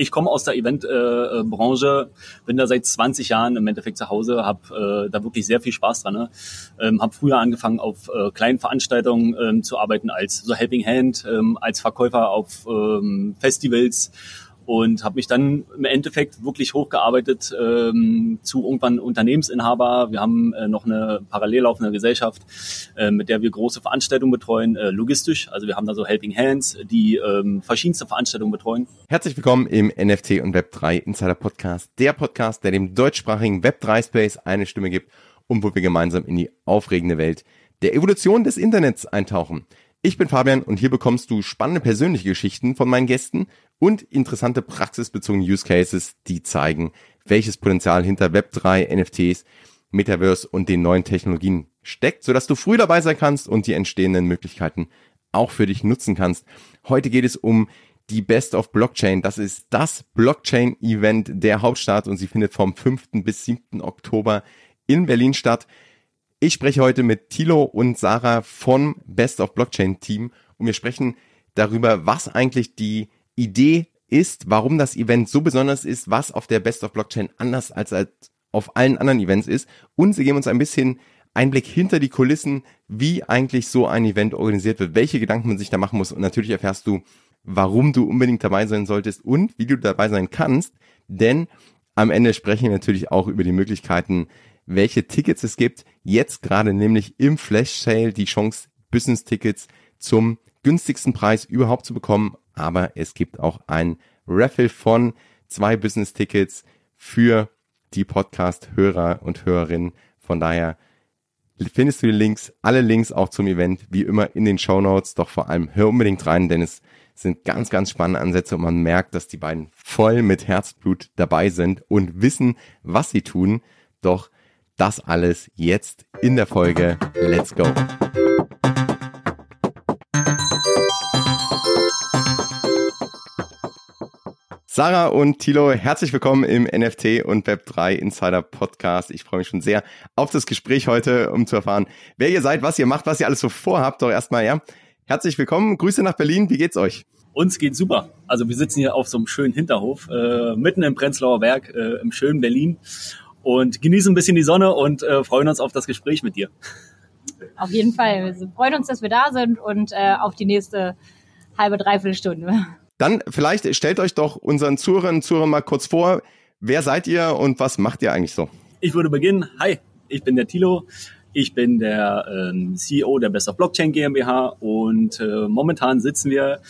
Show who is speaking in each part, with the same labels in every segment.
Speaker 1: ich komme aus der Eventbranche, äh, bin da seit 20 Jahren im Endeffekt zu Hause, habe äh, da wirklich sehr viel Spaß dran. Ne? Ähm, habe früher angefangen, auf äh, kleinen Veranstaltungen ähm, zu arbeiten als so Helping Hand, ähm, als Verkäufer auf ähm, Festivals und habe mich dann im Endeffekt wirklich hochgearbeitet ähm, zu irgendwann Unternehmensinhaber. Wir haben äh, noch eine parallel laufende Gesellschaft, äh, mit der wir große Veranstaltungen betreuen, äh, logistisch. Also wir haben da so Helping Hands, die ähm, verschiedenste Veranstaltungen betreuen.
Speaker 2: Herzlich willkommen im NFT und Web3 Insider Podcast, der Podcast, der dem deutschsprachigen Web3 Space eine Stimme gibt und wo wir gemeinsam in die aufregende Welt der Evolution des Internets eintauchen. Ich bin Fabian und hier bekommst du spannende persönliche Geschichten von meinen Gästen und interessante praxisbezogene Use Cases, die zeigen, welches Potenzial hinter Web3, NFTs, Metaverse und den neuen Technologien steckt, sodass du früh dabei sein kannst und die entstehenden Möglichkeiten auch für dich nutzen kannst. Heute geht es um die Best of Blockchain. Das ist das Blockchain-Event der Hauptstadt und sie findet vom 5. bis 7. Oktober in Berlin statt. Ich spreche heute mit Thilo und Sarah vom Best of Blockchain Team und wir sprechen darüber, was eigentlich die Idee ist, warum das Event so besonders ist, was auf der Best of Blockchain anders als auf allen anderen Events ist. Und sie geben uns ein bisschen Einblick hinter die Kulissen, wie eigentlich so ein Event organisiert wird, welche Gedanken man sich da machen muss. Und natürlich erfährst du, warum du unbedingt dabei sein solltest und wie du dabei sein kannst, denn am Ende sprechen wir natürlich auch über die Möglichkeiten, welche Tickets es gibt. Jetzt gerade nämlich im Flash Sale die Chance, Business Tickets zum günstigsten Preis überhaupt zu bekommen. Aber es gibt auch ein Raffle von zwei Business Tickets für die Podcast-Hörer und Hörerinnen. Von daher findest du die Links, alle Links auch zum Event, wie immer in den Show Notes. Doch vor allem hör unbedingt rein, denn es sind ganz, ganz spannende Ansätze und man merkt, dass die beiden voll mit Herzblut dabei sind und wissen, was sie tun. Doch das alles jetzt in der Folge. Let's go! Sarah und Thilo, herzlich willkommen im NFT und Web3 Insider Podcast. Ich freue mich schon sehr auf das Gespräch heute, um zu erfahren, wer ihr seid, was ihr macht, was ihr alles so vorhabt. Doch erstmal, ja, herzlich willkommen. Grüße nach Berlin. Wie geht's euch?
Speaker 1: Uns geht's super. Also wir sitzen hier auf so einem schönen Hinterhof, äh, mitten im Prenzlauer Berg, äh, im schönen Berlin und genießen ein bisschen die Sonne und äh, freuen uns auf das Gespräch mit dir.
Speaker 3: Auf jeden Fall. Wir freuen uns, dass wir da sind und äh, auf die nächste halbe, dreiviertel Stunde.
Speaker 2: Dann vielleicht stellt euch doch unseren Zuhörern und Zuhörern mal kurz vor, wer seid ihr und was macht ihr eigentlich so?
Speaker 1: Ich würde beginnen. Hi, ich bin der Tilo. Ich bin der ähm, CEO der Best of Blockchain GmbH und äh, momentan sitzen wir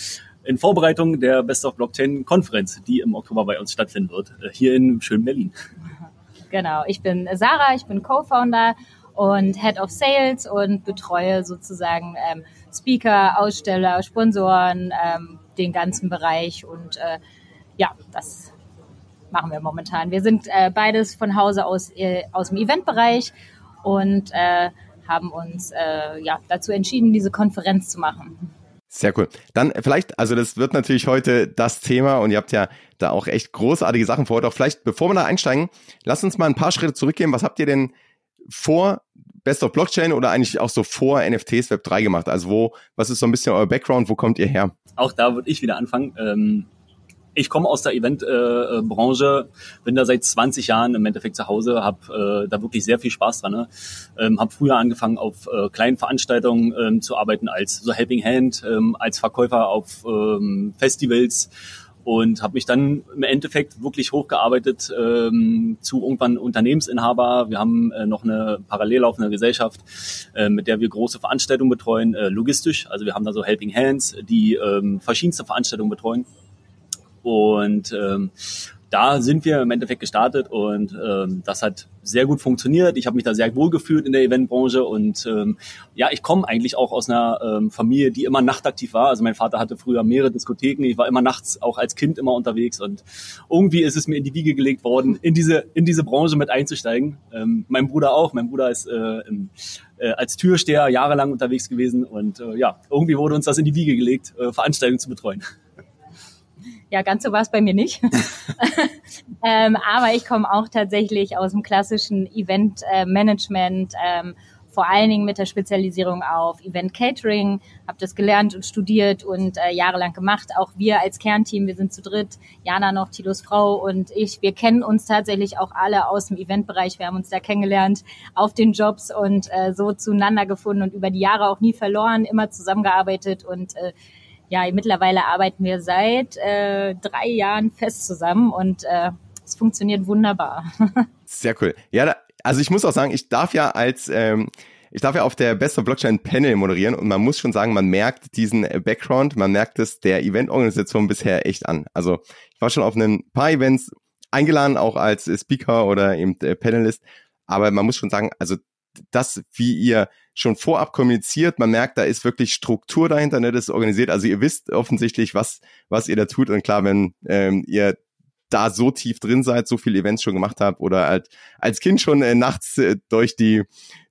Speaker 1: in Vorbereitung der Best of Blockchain Konferenz, die im Oktober bei uns stattfinden wird, äh, hier in schönen Berlin.
Speaker 3: Genau, ich bin Sarah, ich bin Co-Founder und Head of Sales und betreue sozusagen ähm, Speaker, Aussteller, Sponsoren, ähm, den ganzen Bereich und äh, ja, das machen wir momentan. Wir sind äh, beides von Hause aus äh, aus dem Eventbereich und äh, haben uns äh, ja dazu entschieden, diese Konferenz zu machen.
Speaker 2: Sehr cool. Dann vielleicht, also das wird natürlich heute das Thema und ihr habt ja da auch echt großartige Sachen vor. Doch vielleicht, bevor wir da einsteigen, lasst uns mal ein paar Schritte zurückgehen. Was habt ihr denn vor Best of Blockchain oder eigentlich auch so vor NFTs Web 3 gemacht? Also wo, was ist so ein bisschen euer Background? Wo kommt ihr her?
Speaker 1: Auch da würde ich wieder anfangen. Ähm ich komme aus der Eventbranche, äh, bin da seit 20 Jahren im Endeffekt zu Hause, habe äh, da wirklich sehr viel Spaß dran. Ne? Ähm, habe früher angefangen, auf äh, kleinen Veranstaltungen ähm, zu arbeiten als so Helping Hand, ähm, als Verkäufer auf ähm, Festivals und habe mich dann im Endeffekt wirklich hochgearbeitet ähm, zu irgendwann Unternehmensinhaber. Wir haben äh, noch eine parallel laufende Gesellschaft, äh, mit der wir große Veranstaltungen betreuen, äh, logistisch. Also wir haben da so Helping Hands, die ähm, verschiedenste Veranstaltungen betreuen. Und ähm, da sind wir im Endeffekt gestartet und ähm, das hat sehr gut funktioniert. Ich habe mich da sehr wohl gefühlt in der Eventbranche und ähm, ja, ich komme eigentlich auch aus einer ähm, Familie, die immer nachtaktiv war. Also mein Vater hatte früher mehrere Diskotheken. Ich war immer nachts auch als Kind immer unterwegs und irgendwie ist es mir in die Wiege gelegt worden, in diese in diese Branche mit einzusteigen. Ähm, mein Bruder auch. Mein Bruder ist äh, im, äh, als Türsteher jahrelang unterwegs gewesen und äh, ja, irgendwie wurde uns das in die Wiege gelegt, äh, Veranstaltungen zu betreuen.
Speaker 3: Ja, ganz so war es bei mir nicht. ähm, aber ich komme auch tatsächlich aus dem klassischen Event-Management, ähm, vor allen Dingen mit der Spezialisierung auf Event Catering, habe das gelernt und studiert und äh, jahrelang gemacht. Auch wir als Kernteam, wir sind zu dritt, Jana noch, Tilos Frau und ich, wir kennen uns tatsächlich auch alle aus dem Eventbereich. Wir haben uns da kennengelernt auf den Jobs und äh, so zueinander gefunden und über die Jahre auch nie verloren, immer zusammengearbeitet und äh, ja, mittlerweile arbeiten wir seit äh, drei Jahren fest zusammen und äh, es funktioniert wunderbar.
Speaker 2: Sehr cool. Ja, da, also ich muss auch sagen, ich darf ja als ähm, ich darf ja auf der Bester Blockchain Panel moderieren und man muss schon sagen, man merkt diesen Background, man merkt es der Eventorganisation bisher echt an. Also ich war schon auf ein paar Events eingeladen, auch als Speaker oder eben Panelist, aber man muss schon sagen, also das, wie ihr schon vorab kommuniziert, man merkt, da ist wirklich Struktur dahinter, ne, das ist organisiert. Also ihr wisst offensichtlich, was, was ihr da tut. Und klar, wenn ähm, ihr da so tief drin seid, so viele Events schon gemacht habt oder halt als Kind schon äh, nachts äh, durch die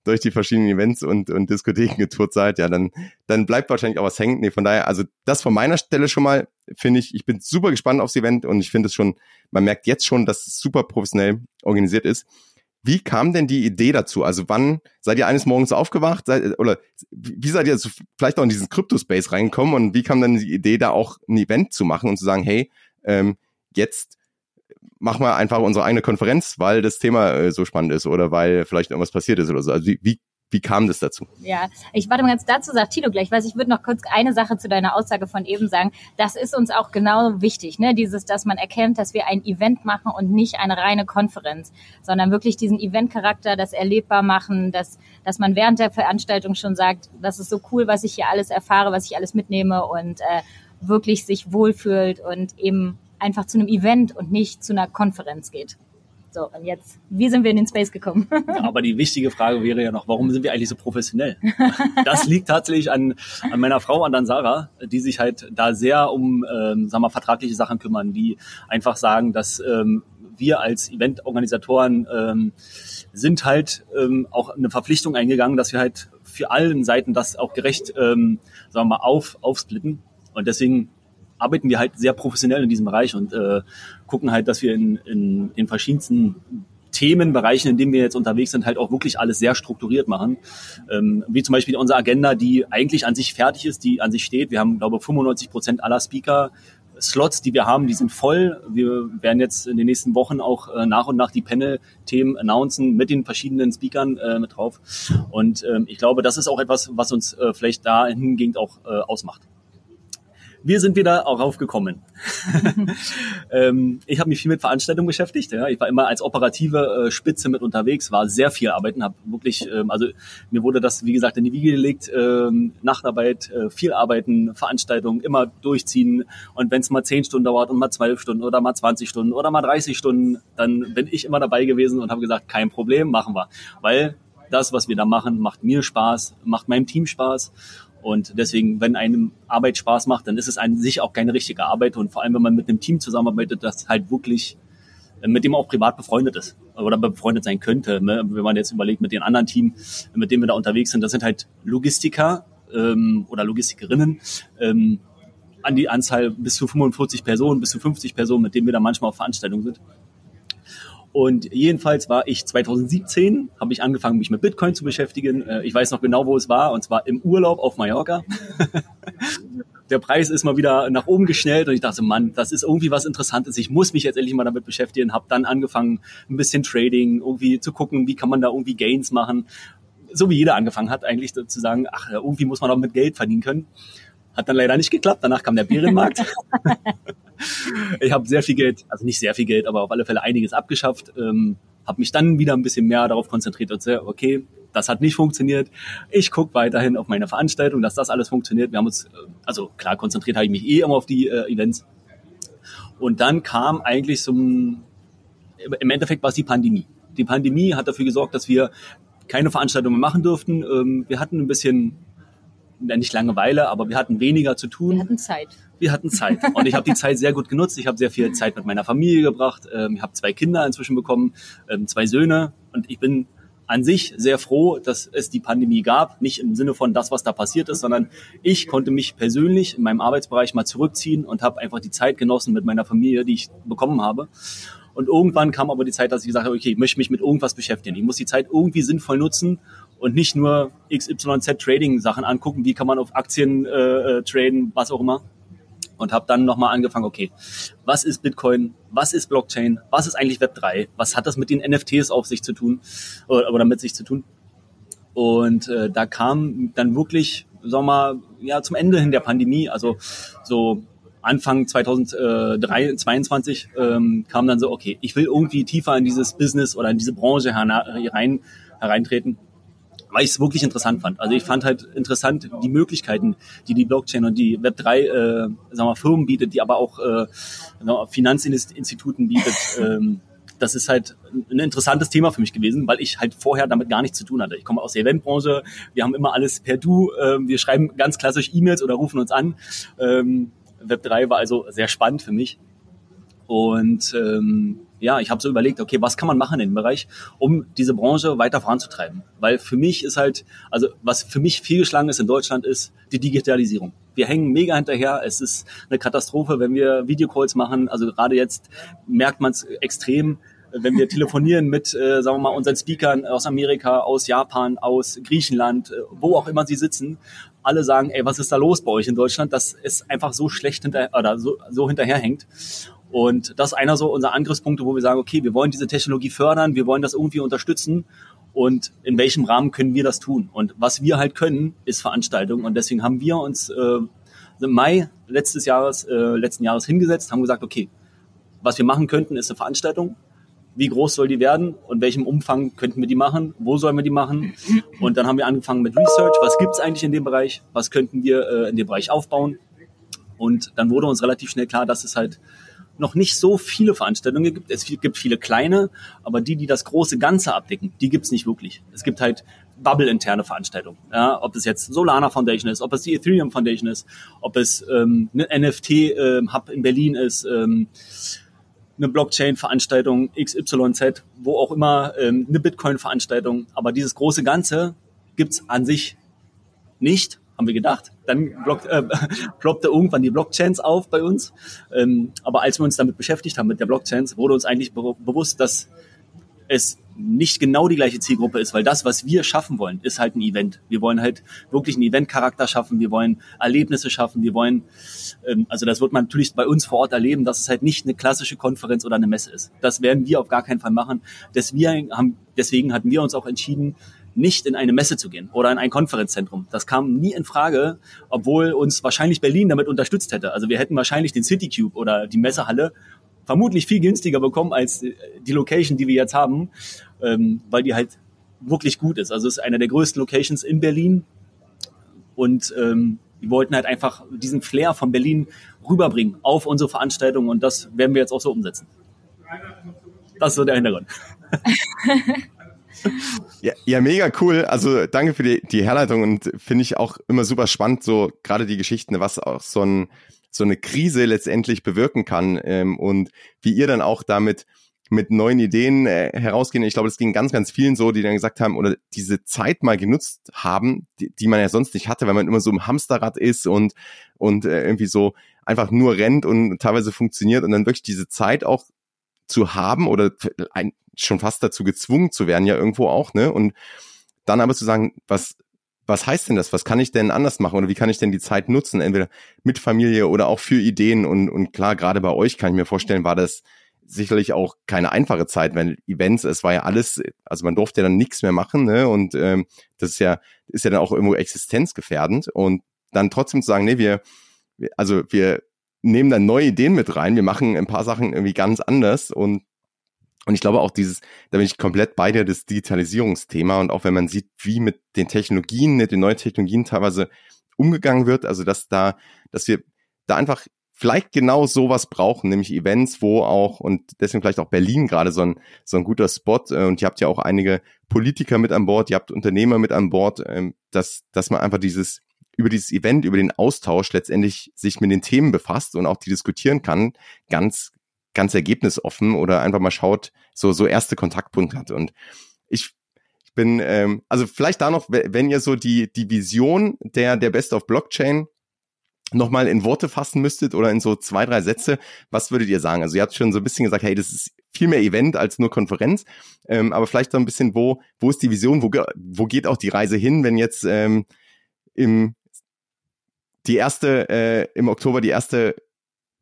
Speaker 2: durch die verschiedenen Events und, und Diskotheken getourt seid, ja, dann, dann bleibt wahrscheinlich auch was hängen. Nee, von daher, also das von meiner Stelle schon mal, finde ich, ich bin super gespannt aufs Event und ich finde es schon, man merkt jetzt schon, dass es super professionell organisiert ist. Wie kam denn die Idee dazu? Also wann seid ihr eines Morgens aufgewacht? Seid, oder wie seid ihr also vielleicht auch in diesen Crypto-Space reingekommen und wie kam dann die Idee, da auch ein Event zu machen und zu sagen, hey, ähm, jetzt machen wir einfach unsere eigene Konferenz, weil das Thema äh, so spannend ist oder weil vielleicht irgendwas passiert ist oder so. Also wie, wie, wie kam das dazu?
Speaker 3: Ja, ich warte mal ganz dazu, sagt Tilo gleich, weiß ich würde noch kurz eine Sache zu deiner Aussage von eben sagen. Das ist uns auch genau wichtig, ne? Dieses, dass man erkennt, dass wir ein Event machen und nicht eine reine Konferenz, sondern wirklich diesen Eventcharakter, das erlebbar machen, dass, dass man während der Veranstaltung schon sagt, das ist so cool, was ich hier alles erfahre, was ich alles mitnehme und äh, wirklich sich wohlfühlt und eben einfach zu einem Event und nicht zu einer Konferenz geht. So, und jetzt, wie sind wir in den Space gekommen?
Speaker 1: Aber die wichtige Frage wäre ja noch, warum sind wir eigentlich so professionell? Das liegt tatsächlich an, an meiner Frau, an dann Sarah, die sich halt da sehr um, ähm, sagen wir, vertragliche Sachen kümmern, die einfach sagen, dass ähm, wir als Eventorganisatoren ähm, sind halt ähm, auch eine Verpflichtung eingegangen, dass wir halt für allen Seiten das auch gerecht, ähm, sagen wir mal, auf, aufsplitten. Und deswegen arbeiten wir halt sehr professionell in diesem Bereich und äh, gucken halt, dass wir in, in den verschiedensten Themenbereichen, in denen wir jetzt unterwegs sind, halt auch wirklich alles sehr strukturiert machen. Ähm, wie zum Beispiel unsere Agenda, die eigentlich an sich fertig ist, die an sich steht. Wir haben, glaube ich, 95 Prozent aller Speaker Slots, die wir haben, die sind voll. Wir werden jetzt in den nächsten Wochen auch äh, nach und nach die Panel-Themen announcen mit den verschiedenen Speakern äh, mit drauf. Und ähm, ich glaube, das ist auch etwas, was uns äh, vielleicht dahingehend auch äh, ausmacht. Wir sind wieder auch raufgekommen. ähm, ich habe mich viel mit Veranstaltungen beschäftigt. Ja. Ich war immer als operative äh, Spitze mit unterwegs, war sehr viel arbeiten, habe wirklich, ähm, also mir wurde das, wie gesagt, in die Wiege gelegt, ähm, Nachtarbeit, äh, viel arbeiten, Veranstaltungen, immer durchziehen. Und wenn es mal zehn Stunden dauert und mal zwölf Stunden oder mal 20 Stunden oder mal 30 Stunden, dann bin ich immer dabei gewesen und habe gesagt, kein Problem, machen wir. Weil das, was wir da machen, macht mir Spaß, macht meinem Team Spaß. Und deswegen, wenn einem Arbeit Spaß macht, dann ist es an sich auch keine richtige Arbeit. Und vor allem, wenn man mit einem Team zusammenarbeitet, das halt wirklich äh, mit dem auch privat befreundet ist oder befreundet sein könnte. Ne? Wenn man jetzt überlegt, mit den anderen Team, mit denen wir da unterwegs sind, das sind halt Logistiker ähm, oder Logistikerinnen. Ähm, an die Anzahl bis zu 45 Personen, bis zu 50 Personen, mit denen wir da manchmal auf Veranstaltungen sind. Und jedenfalls war ich 2017, habe ich angefangen, mich mit Bitcoin zu beschäftigen. Äh, ich weiß noch genau, wo es war, und zwar im Urlaub auf Mallorca. Der Preis ist mal wieder nach oben geschnellt und ich dachte, Mann, das ist irgendwie was Interessantes. Ich muss mich jetzt endlich mal damit beschäftigen. Habe dann angefangen, ein bisschen Trading, irgendwie zu gucken, wie kann man da irgendwie Gains machen. So wie jeder angefangen hat, eigentlich zu sagen, ach, irgendwie muss man auch mit Geld verdienen können. Hat dann leider nicht geklappt. Danach kam der Bärenmarkt. ich habe sehr viel Geld, also nicht sehr viel Geld, aber auf alle Fälle einiges abgeschafft. Ähm, habe mich dann wieder ein bisschen mehr darauf konzentriert und sehr, okay, das hat nicht funktioniert. Ich gucke weiterhin auf meine Veranstaltung, dass das alles funktioniert. Wir haben uns, äh, also klar, konzentriert habe ich mich eh immer auf die äh, Events. Und dann kam eigentlich so ein, im Endeffekt war es die Pandemie. Die Pandemie hat dafür gesorgt, dass wir keine Veranstaltungen machen durften. Ähm, wir hatten ein bisschen nicht Langeweile, aber wir hatten weniger zu tun.
Speaker 3: Wir hatten Zeit.
Speaker 1: Wir hatten Zeit. Und ich habe die Zeit sehr gut genutzt. Ich habe sehr viel Zeit mit meiner Familie gebracht. Ähm, ich habe zwei Kinder inzwischen bekommen, ähm, zwei Söhne. Und ich bin an sich sehr froh, dass es die Pandemie gab. Nicht im Sinne von das, was da passiert ist, sondern ich konnte mich persönlich in meinem Arbeitsbereich mal zurückziehen und habe einfach die Zeit genossen mit meiner Familie, die ich bekommen habe. Und irgendwann kam aber die Zeit, dass ich gesagt habe, okay, ich möchte mich mit irgendwas beschäftigen. Ich muss die Zeit irgendwie sinnvoll nutzen und nicht nur XYZ Trading Sachen angucken, wie kann man auf Aktien äh, äh traden, was auch immer. Und habe dann nochmal angefangen, okay, was ist Bitcoin, was ist Blockchain, was ist eigentlich Web3, was hat das mit den NFTs auf sich zu tun oder, oder mit sich zu tun. Und äh, da kam dann wirklich, sagen wir mal, ja, zum Ende hin der Pandemie, also so Anfang 2022 ähm, kam dann so, okay, ich will irgendwie tiefer in dieses Business oder in diese Branche herein, hereintreten weil ich es wirklich interessant fand. Also ich fand halt interessant die Möglichkeiten, die die Blockchain und die Web3 äh, sagen wir, Firmen bietet, die aber auch äh, Finanzinstituten bietet. Ähm, das ist halt ein interessantes Thema für mich gewesen, weil ich halt vorher damit gar nichts zu tun hatte. Ich komme aus der Eventbranche, wir haben immer alles per Du, äh, wir schreiben ganz klassisch E-Mails oder rufen uns an. Ähm, Web3 war also sehr spannend für mich. Und ähm, ja, ich habe so überlegt, okay, was kann man machen in dem Bereich, um diese Branche weiter voranzutreiben? Weil für mich ist halt, also was für mich fehlgeschlagen ist in Deutschland, ist die Digitalisierung. Wir hängen mega hinterher. Es ist eine Katastrophe, wenn wir Videocalls machen. Also gerade jetzt merkt man es extrem, wenn wir telefonieren mit, äh, sagen wir mal, unseren Speakern aus Amerika, aus Japan, aus Griechenland, äh, wo auch immer sie sitzen. Alle sagen, ey, was ist da los bei euch in Deutschland, dass es einfach so schlecht hinter oder so, so hinterherhängt. Und das ist einer so unserer Angriffspunkte, wo wir sagen, okay, wir wollen diese Technologie fördern, wir wollen das irgendwie unterstützen und in welchem Rahmen können wir das tun? Und was wir halt können, ist Veranstaltung und deswegen haben wir uns äh, im Mai letztes Jahres, äh, letzten Jahres hingesetzt, haben gesagt, okay, was wir machen könnten, ist eine Veranstaltung. Wie groß soll die werden und welchem Umfang könnten wir die machen? Wo sollen wir die machen? Und dann haben wir angefangen mit Research. Was gibt's eigentlich in dem Bereich? Was könnten wir äh, in dem Bereich aufbauen? Und dann wurde uns relativ schnell klar, dass es halt noch nicht so viele Veranstaltungen gibt. Es gibt viele kleine, aber die, die das große Ganze abdecken, die gibt's nicht wirklich. Es gibt halt Bubble-interne Veranstaltungen. Ja, ob es jetzt Solana Foundation ist, ob es die Ethereum Foundation ist, ob es ähm, eine NFT-Hub ähm, in Berlin ist, ähm, eine Blockchain-Veranstaltung XYZ, wo auch immer, ähm, eine Bitcoin-Veranstaltung. Aber dieses große Ganze gibt's an sich nicht haben wir gedacht. Dann block, äh, ploppte irgendwann die Blockchains auf bei uns. Ähm, aber als wir uns damit beschäftigt haben mit der Blockchains, wurde uns eigentlich be bewusst, dass es nicht genau die gleiche Zielgruppe ist, weil das, was wir schaffen wollen, ist halt ein Event. Wir wollen halt wirklich einen Event-Charakter schaffen, wir wollen Erlebnisse schaffen, wir wollen, ähm, also das wird man natürlich bei uns vor Ort erleben, dass es halt nicht eine klassische Konferenz oder eine Messe ist. Das werden wir auf gar keinen Fall machen. Deswegen, haben, deswegen hatten wir uns auch entschieden, nicht in eine Messe zu gehen oder in ein Konferenzzentrum. Das kam nie in Frage, obwohl uns wahrscheinlich Berlin damit unterstützt hätte. Also wir hätten wahrscheinlich den Citycube oder die Messehalle vermutlich viel günstiger bekommen als die Location, die wir jetzt haben, ähm, weil die halt wirklich gut ist. Also es ist eine der größten Locations in Berlin und ähm, die wollten halt einfach diesen Flair von Berlin rüberbringen auf unsere Veranstaltung und das werden wir jetzt auch so umsetzen. Das ist so der Hintergrund.
Speaker 2: Ja, ja, mega cool. Also danke für die, die Herleitung und finde ich auch immer super spannend, so gerade die Geschichten, was auch so, ein, so eine Krise letztendlich bewirken kann ähm, und wie ihr dann auch damit mit neuen Ideen äh, herausgehen. Ich glaube, das ging ganz, ganz vielen so, die dann gesagt haben oder diese Zeit mal genutzt haben, die, die man ja sonst nicht hatte, weil man immer so im Hamsterrad ist und, und äh, irgendwie so einfach nur rennt und teilweise funktioniert und dann wirklich diese Zeit auch zu haben oder ein, schon fast dazu gezwungen zu werden, ja irgendwo auch, ne? Und dann aber zu sagen, was, was heißt denn das? Was kann ich denn anders machen oder wie kann ich denn die Zeit nutzen? Entweder mit Familie oder auch für Ideen und, und klar, gerade bei euch kann ich mir vorstellen, war das sicherlich auch keine einfache Zeit, weil Events, es war ja alles, also man durfte ja dann nichts mehr machen, ne? Und ähm, das ist ja, ist ja dann auch irgendwo existenzgefährdend. Und dann trotzdem zu sagen, nee, wir, also wir nehmen dann neue Ideen mit rein, wir machen ein paar Sachen irgendwie ganz anders und und ich glaube auch dieses, da bin ich komplett bei dir, das Digitalisierungsthema und auch wenn man sieht, wie mit den Technologien, mit den neuen Technologien teilweise umgegangen wird, also dass da, dass wir da einfach vielleicht genau sowas brauchen, nämlich Events, wo auch, und deswegen vielleicht auch Berlin gerade so ein, so ein guter Spot, äh, und ihr habt ja auch einige Politiker mit an Bord, ihr habt Unternehmer mit an Bord, ähm, dass, dass man einfach dieses, über dieses Event, über den Austausch letztendlich sich mit den Themen befasst und auch die diskutieren kann, ganz, ganz ergebnisoffen oder einfach mal schaut, so, so erste Kontaktpunkte hat. Und ich, ich bin, ähm, also vielleicht da noch, wenn ihr so die, die Vision der, der Best of Blockchain nochmal in Worte fassen müsstet oder in so zwei, drei Sätze, was würdet ihr sagen? Also ihr habt schon so ein bisschen gesagt, hey, das ist viel mehr Event als nur Konferenz. Ähm, aber vielleicht so ein bisschen, wo, wo ist die Vision, wo, wo geht auch die Reise hin, wenn jetzt ähm, im die erste, äh, im Oktober die erste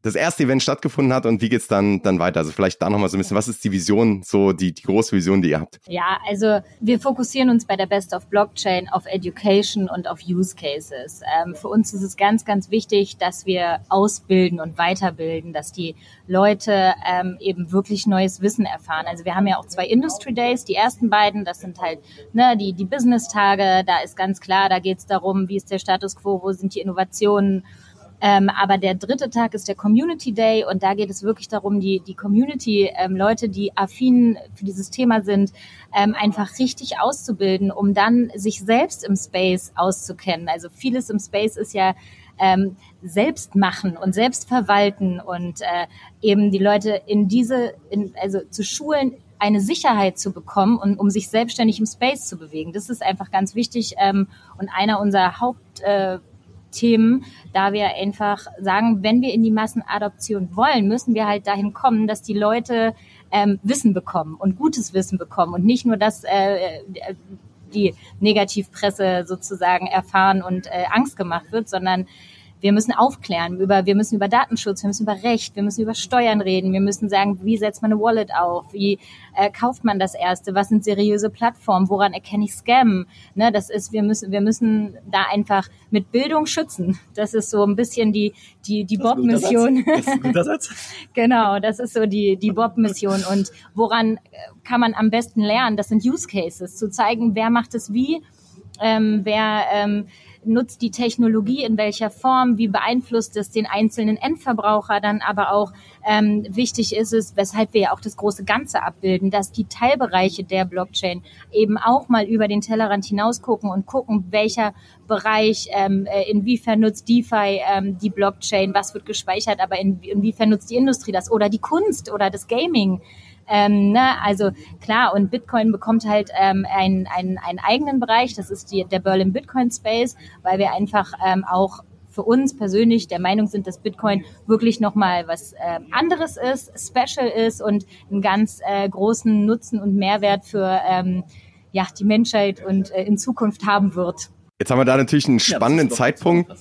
Speaker 2: das erste Event stattgefunden hat und wie geht's dann, dann weiter? Also vielleicht da nochmal so ein bisschen, was ist die Vision, so die, die große Vision, die ihr habt?
Speaker 3: Ja, also wir fokussieren uns bei der Best of Blockchain auf Education und auf Use Cases. Ähm, für uns ist es ganz, ganz wichtig, dass wir ausbilden und weiterbilden, dass die Leute ähm, eben wirklich neues Wissen erfahren. Also wir haben ja auch zwei Industry Days, die ersten beiden, das sind halt ne, die, die Business-Tage, da ist ganz klar, da geht's darum, wie ist der Status quo, wo sind die Innovationen, ähm, aber der dritte Tag ist der Community Day und da geht es wirklich darum, die, die Community-Leute, ähm, die affin für dieses Thema sind, ähm, einfach richtig auszubilden, um dann sich selbst im Space auszukennen. Also vieles im Space ist ja ähm, selbst machen und selbst verwalten und äh, eben die Leute in diese, in, also zu schulen, eine Sicherheit zu bekommen und um sich selbstständig im Space zu bewegen. Das ist einfach ganz wichtig ähm, und einer unserer Haupt äh, Themen, da wir einfach sagen, wenn wir in die Massenadoption wollen, müssen wir halt dahin kommen, dass die Leute ähm, Wissen bekommen und gutes Wissen bekommen und nicht nur das äh, die Negativpresse sozusagen erfahren und äh, Angst gemacht wird, sondern wir müssen aufklären über, wir müssen über Datenschutz, wir müssen über Recht, wir müssen über Steuern reden, wir müssen sagen, wie setzt man eine Wallet auf, wie äh, kauft man das erste, was sind seriöse Plattformen, woran erkenne ich Scam? Ne, das ist, wir müssen, wir müssen da einfach mit Bildung schützen. Das ist so ein bisschen die, die, die Bob-Mission. genau, das ist so die, die Bob-Mission. Und woran äh, kann man am besten lernen? Das sind Use Cases, zu zeigen, wer macht es wie, ähm, wer ähm, nutzt die Technologie in welcher Form, wie beeinflusst es den einzelnen Endverbraucher dann aber auch. Ähm, wichtig ist es, weshalb wir ja auch das große Ganze abbilden, dass die Teilbereiche der Blockchain eben auch mal über den Tellerrand hinaus gucken und gucken, welcher Bereich, ähm, äh, inwiefern nutzt DeFi ähm, die Blockchain, was wird gespeichert, aber in, inwiefern nutzt die Industrie das oder die Kunst oder das Gaming. Ähm, ne? Also klar, und Bitcoin bekommt halt ähm, einen, einen, einen eigenen Bereich, das ist die, der Berlin Bitcoin Space, weil wir einfach ähm, auch für uns persönlich der Meinung sind, dass Bitcoin wirklich nochmal was äh, anderes ist, special ist und einen ganz äh, großen Nutzen und Mehrwert für ähm, ja, die Menschheit und äh, in Zukunft haben wird.
Speaker 2: Jetzt haben wir da natürlich einen spannenden ja, Zeitpunkt.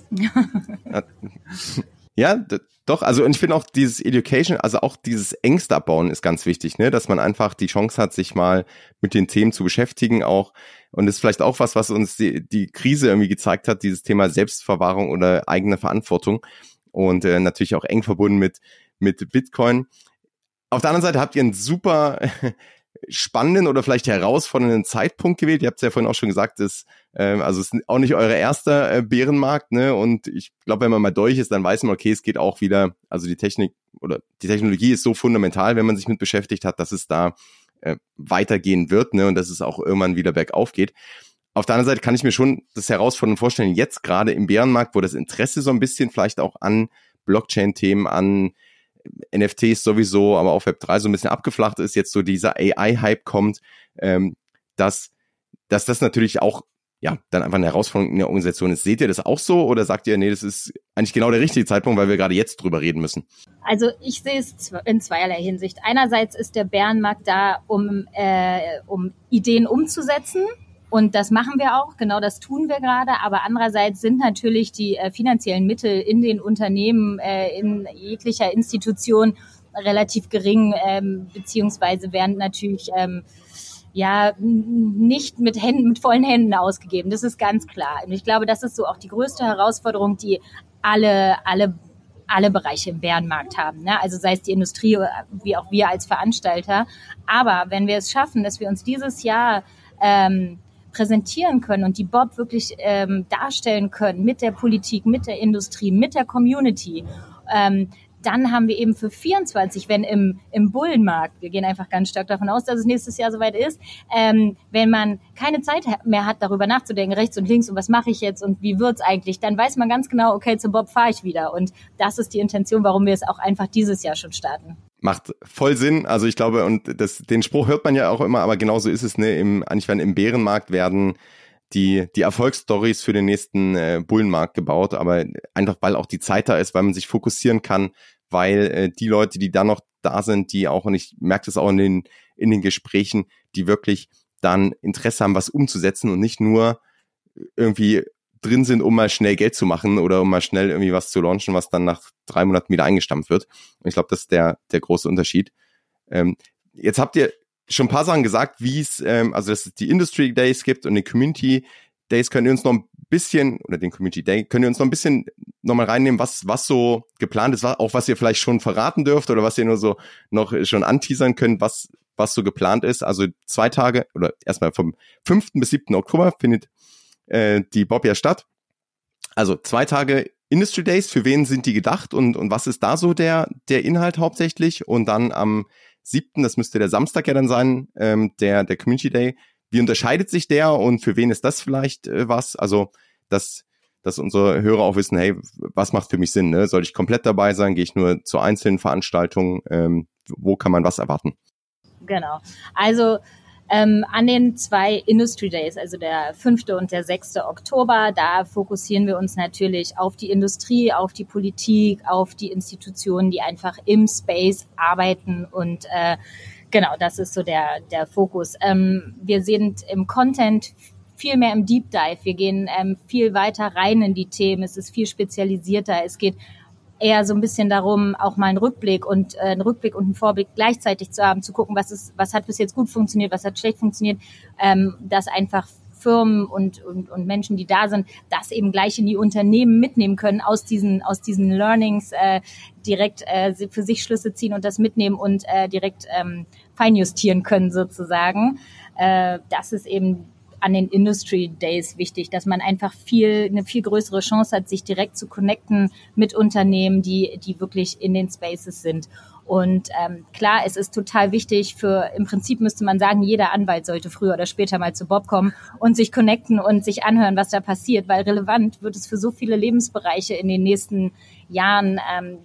Speaker 2: Ja, doch, also und ich finde auch dieses Education, also auch dieses Ängste abbauen ist ganz wichtig, ne, dass man einfach die Chance hat, sich mal mit den Themen zu beschäftigen auch. Und das ist vielleicht auch was, was uns die, die Krise irgendwie gezeigt hat, dieses Thema Selbstverwahrung oder eigene Verantwortung und äh, natürlich auch eng verbunden mit mit Bitcoin. Auf der anderen Seite habt ihr einen super spannenden oder vielleicht herausfordernden Zeitpunkt gewählt. Ihr habt es ja vorhin auch schon gesagt, dass, ähm, also es ist auch nicht euer erster äh, Bärenmarkt, ne? Und ich glaube, wenn man mal durch ist, dann weiß man, okay, es geht auch wieder, also die Technik oder die Technologie ist so fundamental, wenn man sich mit beschäftigt hat, dass es da äh, weitergehen wird, ne? Und dass es auch irgendwann wieder bergauf geht. Auf der anderen Seite kann ich mir schon das herausfordernd vorstellen, jetzt gerade im Bärenmarkt, wo das Interesse so ein bisschen vielleicht auch an Blockchain-Themen, an NFTs sowieso, aber auch Web3 so ein bisschen abgeflacht ist, jetzt so dieser AI-Hype kommt, ähm, dass, dass das natürlich auch ja, dann einfach eine Herausforderung in der Organisation ist. Seht ihr das auch so oder sagt ihr, nee, das ist eigentlich genau der richtige Zeitpunkt, weil wir gerade jetzt drüber reden müssen?
Speaker 3: Also ich sehe es in zweierlei Hinsicht. Einerseits ist der Bärenmarkt da, um, äh, um Ideen umzusetzen und das machen wir auch, genau das tun wir gerade. Aber andererseits sind natürlich die äh, finanziellen Mittel in den Unternehmen, äh, in jeglicher Institution relativ gering, ähm, beziehungsweise werden natürlich ähm, ja nicht mit Händen, mit vollen Händen ausgegeben. Das ist ganz klar. Und ich glaube, das ist so auch die größte Herausforderung, die alle, alle alle Bereiche im Bärenmarkt haben. Ne? Also sei es die Industrie, wie auch wir als Veranstalter. Aber wenn wir es schaffen, dass wir uns dieses Jahr ähm, präsentieren können und die Bob wirklich ähm, darstellen können mit der Politik, mit der Industrie, mit der Community, ähm, dann haben wir eben für 24, wenn im, im Bullenmarkt, wir gehen einfach ganz stark davon aus, dass es nächstes Jahr soweit ist, ähm, wenn man keine Zeit mehr hat, darüber nachzudenken, rechts und links und was mache ich jetzt und wie wird's eigentlich, dann weiß man ganz genau, okay, zum Bob fahre ich wieder. Und das ist die Intention, warum wir es auch einfach dieses Jahr schon starten
Speaker 2: macht voll Sinn. Also ich glaube, und das, den Spruch hört man ja auch immer, aber genauso ist es, ne, im, eigentlich wenn im Bärenmarkt werden die, die Erfolgsstories für den nächsten äh, Bullenmarkt gebaut, aber einfach weil auch die Zeit da ist, weil man sich fokussieren kann, weil äh, die Leute, die dann noch da sind, die auch, und ich merke das auch in den, in den Gesprächen, die wirklich dann Interesse haben, was umzusetzen und nicht nur irgendwie drin sind, um mal schnell Geld zu machen oder um mal schnell irgendwie was zu launchen, was dann nach drei Monaten wieder eingestampft wird. Und ich glaube, das ist der, der große Unterschied. Ähm, jetzt habt ihr schon ein paar Sachen gesagt, wie es, ähm, also dass es die Industry Days gibt und die Community Days. Könnt ihr uns noch ein bisschen, oder den Community Day, könnt ihr uns noch ein bisschen nochmal reinnehmen, was, was so geplant ist, auch was ihr vielleicht schon verraten dürft oder was ihr nur so noch schon anteasern könnt, was, was so geplant ist. Also zwei Tage oder erstmal vom 5. bis 7. Oktober findet äh, die Bob ja statt. Also zwei Tage Industry Days, für wen sind die gedacht und, und was ist da so der, der Inhalt hauptsächlich? Und dann am 7., das müsste der Samstag ja dann sein, ähm, der, der Community Day. Wie unterscheidet sich der und für wen ist das vielleicht äh, was? Also, dass, dass unsere Hörer auch wissen, hey, was macht für mich Sinn? Ne? Soll ich komplett dabei sein? Gehe ich nur zu einzelnen Veranstaltungen? Ähm, wo kann man was erwarten?
Speaker 3: Genau. Also ähm, an den zwei Industry Days, also der fünfte und der sechste Oktober, da fokussieren wir uns natürlich auf die Industrie, auf die Politik, auf die Institutionen, die einfach im Space arbeiten und äh, genau, das ist so der, der Fokus. Ähm, wir sind im Content viel mehr im Deep Dive. Wir gehen ähm, viel weiter rein in die Themen. Es ist viel spezialisierter. Es geht eher so ein bisschen darum, auch mal einen Rückblick und äh, einen Rückblick und einen Vorblick gleichzeitig zu haben, zu gucken, was ist, was hat bis jetzt gut funktioniert, was hat schlecht funktioniert, ähm, dass einfach Firmen und, und, und Menschen, die da sind, das eben gleich in die Unternehmen mitnehmen können, aus diesen, aus diesen Learnings äh, direkt äh, für sich Schlüsse ziehen und das mitnehmen und äh, direkt ähm, feinjustieren können sozusagen. Äh, das ist eben an den Industry Days wichtig, dass man einfach viel, eine viel größere Chance hat, sich direkt zu connecten mit Unternehmen, die, die wirklich in den Spaces sind. Und ähm, klar, es ist total wichtig für, im Prinzip müsste man sagen, jeder Anwalt sollte früher oder später mal zu Bob kommen und sich connecten und sich anhören, was da passiert, weil relevant wird es für so viele Lebensbereiche in den nächsten Jahren. Ähm,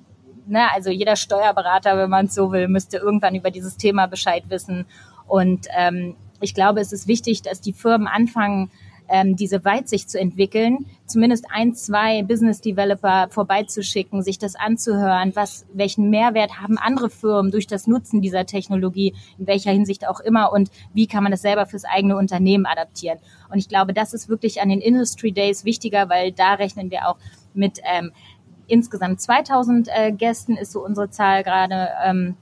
Speaker 3: ne? Also jeder Steuerberater, wenn man es so will, müsste irgendwann über dieses Thema Bescheid wissen. Und ähm, ich glaube, es ist wichtig, dass die Firmen anfangen, ähm, diese Weitsicht zu entwickeln, zumindest ein, zwei Business Developer vorbeizuschicken, sich das anzuhören, was, welchen Mehrwert haben andere Firmen durch das Nutzen dieser Technologie, in welcher Hinsicht auch immer und wie kann man das selber fürs eigene Unternehmen adaptieren. Und ich glaube, das ist wirklich an den Industry Days wichtiger, weil da rechnen wir auch mit ähm, insgesamt 2000 äh, Gästen ist so unsere Zahl gerade. Ähm,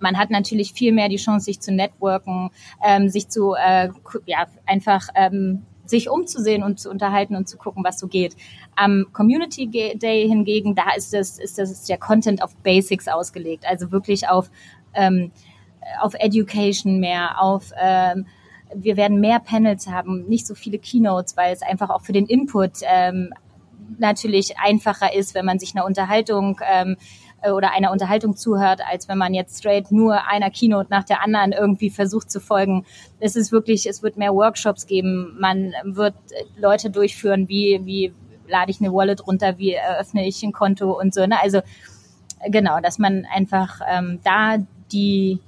Speaker 3: man hat natürlich viel mehr die Chance, sich zu networken, ähm, sich zu äh, ja einfach ähm, sich umzusehen und zu unterhalten und zu gucken, was so geht. Am Community Day hingegen, da ist das, ist das ist der Content auf Basics ausgelegt, also wirklich auf ähm, auf Education mehr, auf ähm, wir werden mehr Panels haben, nicht so viele Keynotes, weil es einfach auch für den Input ähm, natürlich einfacher ist, wenn man sich eine Unterhaltung ähm, äh, oder einer Unterhaltung zuhört, als wenn man jetzt straight nur einer Keynote nach der anderen irgendwie versucht zu folgen. Es ist wirklich, es wird mehr Workshops geben. Man wird äh, Leute durchführen, wie, wie lade ich eine Wallet runter, wie eröffne ich ein Konto und so. Ne? Also genau, dass man einfach ähm, da die,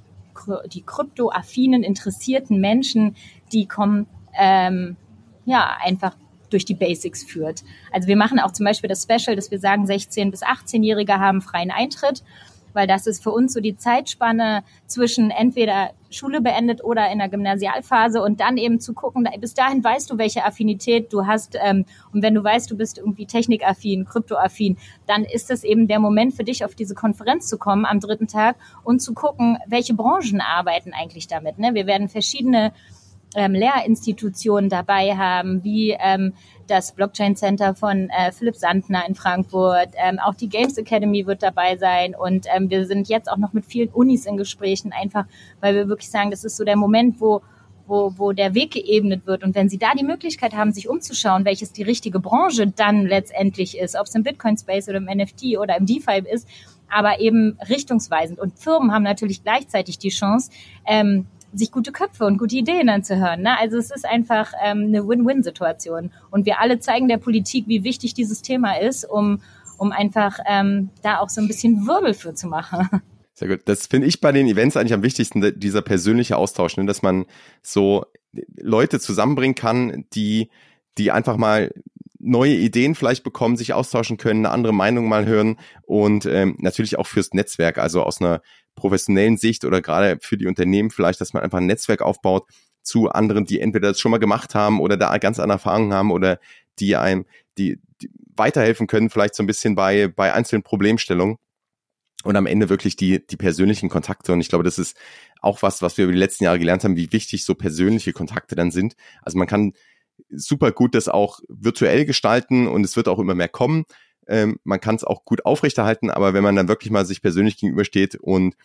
Speaker 3: die kryptoaffinen, interessierten Menschen, die kommen, ähm, ja, einfach durch die Basics führt. Also wir machen auch zum Beispiel das Special, dass wir sagen, 16- bis 18-Jährige haben freien Eintritt, weil das ist für uns so die Zeitspanne zwischen entweder Schule beendet oder in der Gymnasialphase und dann eben zu gucken, bis dahin weißt du, welche Affinität du hast ähm, und wenn du weißt, du bist irgendwie technikaffin, kryptoaffin, dann ist das eben der Moment für dich, auf diese Konferenz zu kommen am dritten Tag und zu gucken, welche Branchen arbeiten eigentlich damit. Ne? Wir werden verschiedene ähm, Lehrinstitutionen dabei haben, wie ähm, das Blockchain Center von äh, Philipp Sandner in Frankfurt. Ähm, auch die Games Academy wird dabei sein. Und ähm, wir sind jetzt auch noch mit vielen Unis in Gesprächen, einfach weil wir wirklich sagen, das ist so der Moment, wo wo, wo der Weg geebnet wird. Und wenn Sie da die Möglichkeit haben, sich umzuschauen, welches die richtige Branche dann letztendlich ist, ob es im Bitcoin-Space oder im NFT oder im DeFi ist, aber eben richtungsweisend. Und Firmen haben natürlich gleichzeitig die Chance, ähm, sich gute Köpfe und gute Ideen anzuhören. Ne? Also es ist einfach ähm, eine Win-Win-Situation. Und wir alle zeigen der Politik, wie wichtig dieses Thema ist, um, um einfach ähm, da auch so ein bisschen Wirbel für zu machen.
Speaker 2: Sehr gut. Das finde ich bei den Events eigentlich am wichtigsten, dieser persönliche Austausch, ne? dass man so Leute zusammenbringen kann, die, die einfach mal neue Ideen vielleicht bekommen, sich austauschen können, eine andere Meinung mal hören und ähm, natürlich auch fürs Netzwerk, also aus einer professionellen Sicht oder gerade für die Unternehmen vielleicht, dass man einfach ein Netzwerk aufbaut zu anderen, die entweder das schon mal gemacht haben oder da ganz andere Erfahrungen haben oder die einem, die, die weiterhelfen können, vielleicht so ein bisschen bei, bei einzelnen Problemstellungen und am Ende wirklich die, die persönlichen Kontakte. Und ich glaube, das ist auch was, was wir über die letzten Jahre gelernt haben, wie wichtig so persönliche Kontakte dann sind. Also man kann super gut das auch virtuell gestalten und es wird auch immer mehr kommen. Ähm, man kann es auch gut aufrechterhalten, aber wenn man dann wirklich mal sich persönlich gegenübersteht und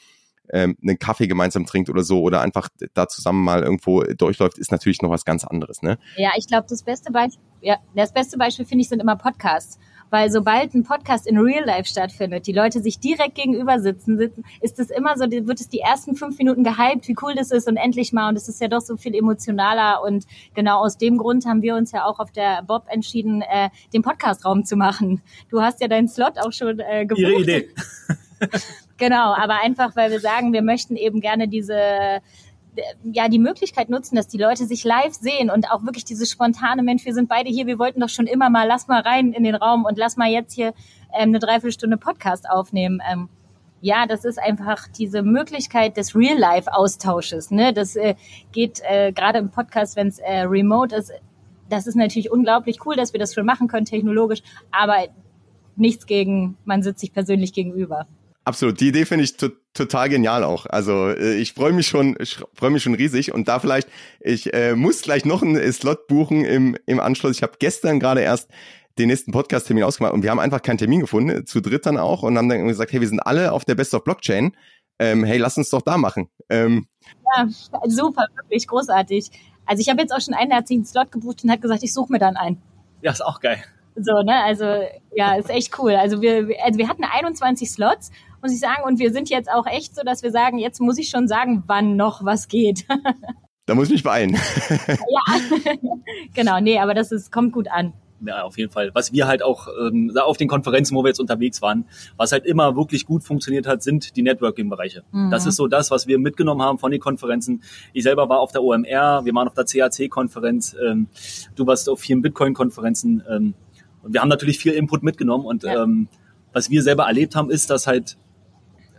Speaker 2: ähm, einen Kaffee gemeinsam trinkt oder so oder einfach da zusammen mal irgendwo durchläuft, ist natürlich noch was ganz anderes. Ne?
Speaker 3: Ja, ich glaube, das beste Beispiel, ja, das beste Beispiel finde ich sind immer Podcasts. Weil sobald ein Podcast in Real Life stattfindet, die Leute sich direkt gegenüber sitzen, sitzen ist es immer so, wird es die ersten fünf Minuten gehypt, wie cool das ist und endlich mal. Und es ist ja doch so viel emotionaler. Und genau aus dem Grund haben wir uns ja auch auf der Bob entschieden, äh, den Podcast-Raum zu machen. Du hast ja deinen Slot auch schon äh, gebucht.
Speaker 1: Ihre Idee.
Speaker 3: genau, aber einfach, weil wir sagen, wir möchten eben gerne diese ja die Möglichkeit nutzen, dass die Leute sich live sehen und auch wirklich dieses spontane Mensch, wir sind beide hier, wir wollten doch schon immer mal, lass mal rein in den Raum und lass mal jetzt hier ähm, eine Dreiviertelstunde Podcast aufnehmen. Ähm, ja, das ist einfach diese Möglichkeit des Real-Life-Austausches. Ne? Das äh, geht äh, gerade im Podcast, wenn es äh, remote ist. Das ist natürlich unglaublich cool, dass wir das schon machen können, technologisch, aber nichts gegen, man sitzt sich persönlich gegenüber.
Speaker 2: Absolut, die Idee finde ich to total genial auch. Also äh, ich freue mich schon, ich freue mich schon riesig und da vielleicht, ich äh, muss gleich noch einen Slot buchen im, im Anschluss. Ich habe gestern gerade erst den nächsten Podcast-Termin ausgemacht und wir haben einfach keinen Termin gefunden, zu dritt dann auch und haben dann gesagt, hey, wir sind alle auf der Best of Blockchain. Ähm, hey, lass uns doch da machen. Ähm,
Speaker 3: ja, super, wirklich großartig. Also ich habe jetzt auch schon einen, der hat sich einen Slot gebucht und hat gesagt, ich suche mir dann einen.
Speaker 1: Ja, ist auch geil.
Speaker 3: So, ne, also ja, ist echt cool. Also wir, also wir hatten 21 Slots muss ich sagen. Und wir sind jetzt auch echt so, dass wir sagen, jetzt muss ich schon sagen, wann noch was geht.
Speaker 2: Da muss ich mich beeilen.
Speaker 3: ja, genau, nee, aber das ist, kommt gut an.
Speaker 1: Ja, auf jeden Fall. Was wir halt auch ähm, auf den Konferenzen, wo wir jetzt unterwegs waren, was halt immer wirklich gut funktioniert hat, sind die Networking-Bereiche. Mhm. Das ist so das, was wir mitgenommen haben von den Konferenzen. Ich selber war auf der OMR, wir waren auf der CAC-Konferenz, ähm, du warst auf vielen Bitcoin-Konferenzen. Ähm, und wir haben natürlich viel Input mitgenommen und ja. ähm, was wir selber erlebt haben, ist, dass halt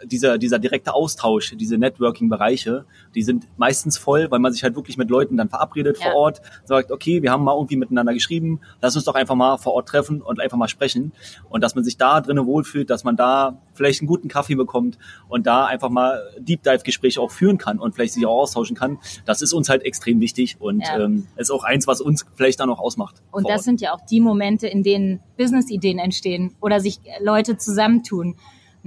Speaker 1: dieser, dieser direkte Austausch, diese Networking-Bereiche, die sind meistens voll, weil man sich halt wirklich mit Leuten dann verabredet ja. vor Ort, sagt, okay, wir haben mal irgendwie miteinander geschrieben, lass uns doch einfach mal vor Ort treffen und einfach mal sprechen. Und dass man sich da drinnen wohlfühlt, dass man da vielleicht einen guten Kaffee bekommt und da einfach mal Deep Dive-Gespräche auch führen kann und vielleicht sich auch austauschen kann, das ist uns halt extrem wichtig und ja. ähm, ist auch eins, was uns vielleicht dann auch ausmacht.
Speaker 3: Und das Ort. sind ja auch die Momente, in denen Business-Ideen entstehen oder sich Leute zusammentun.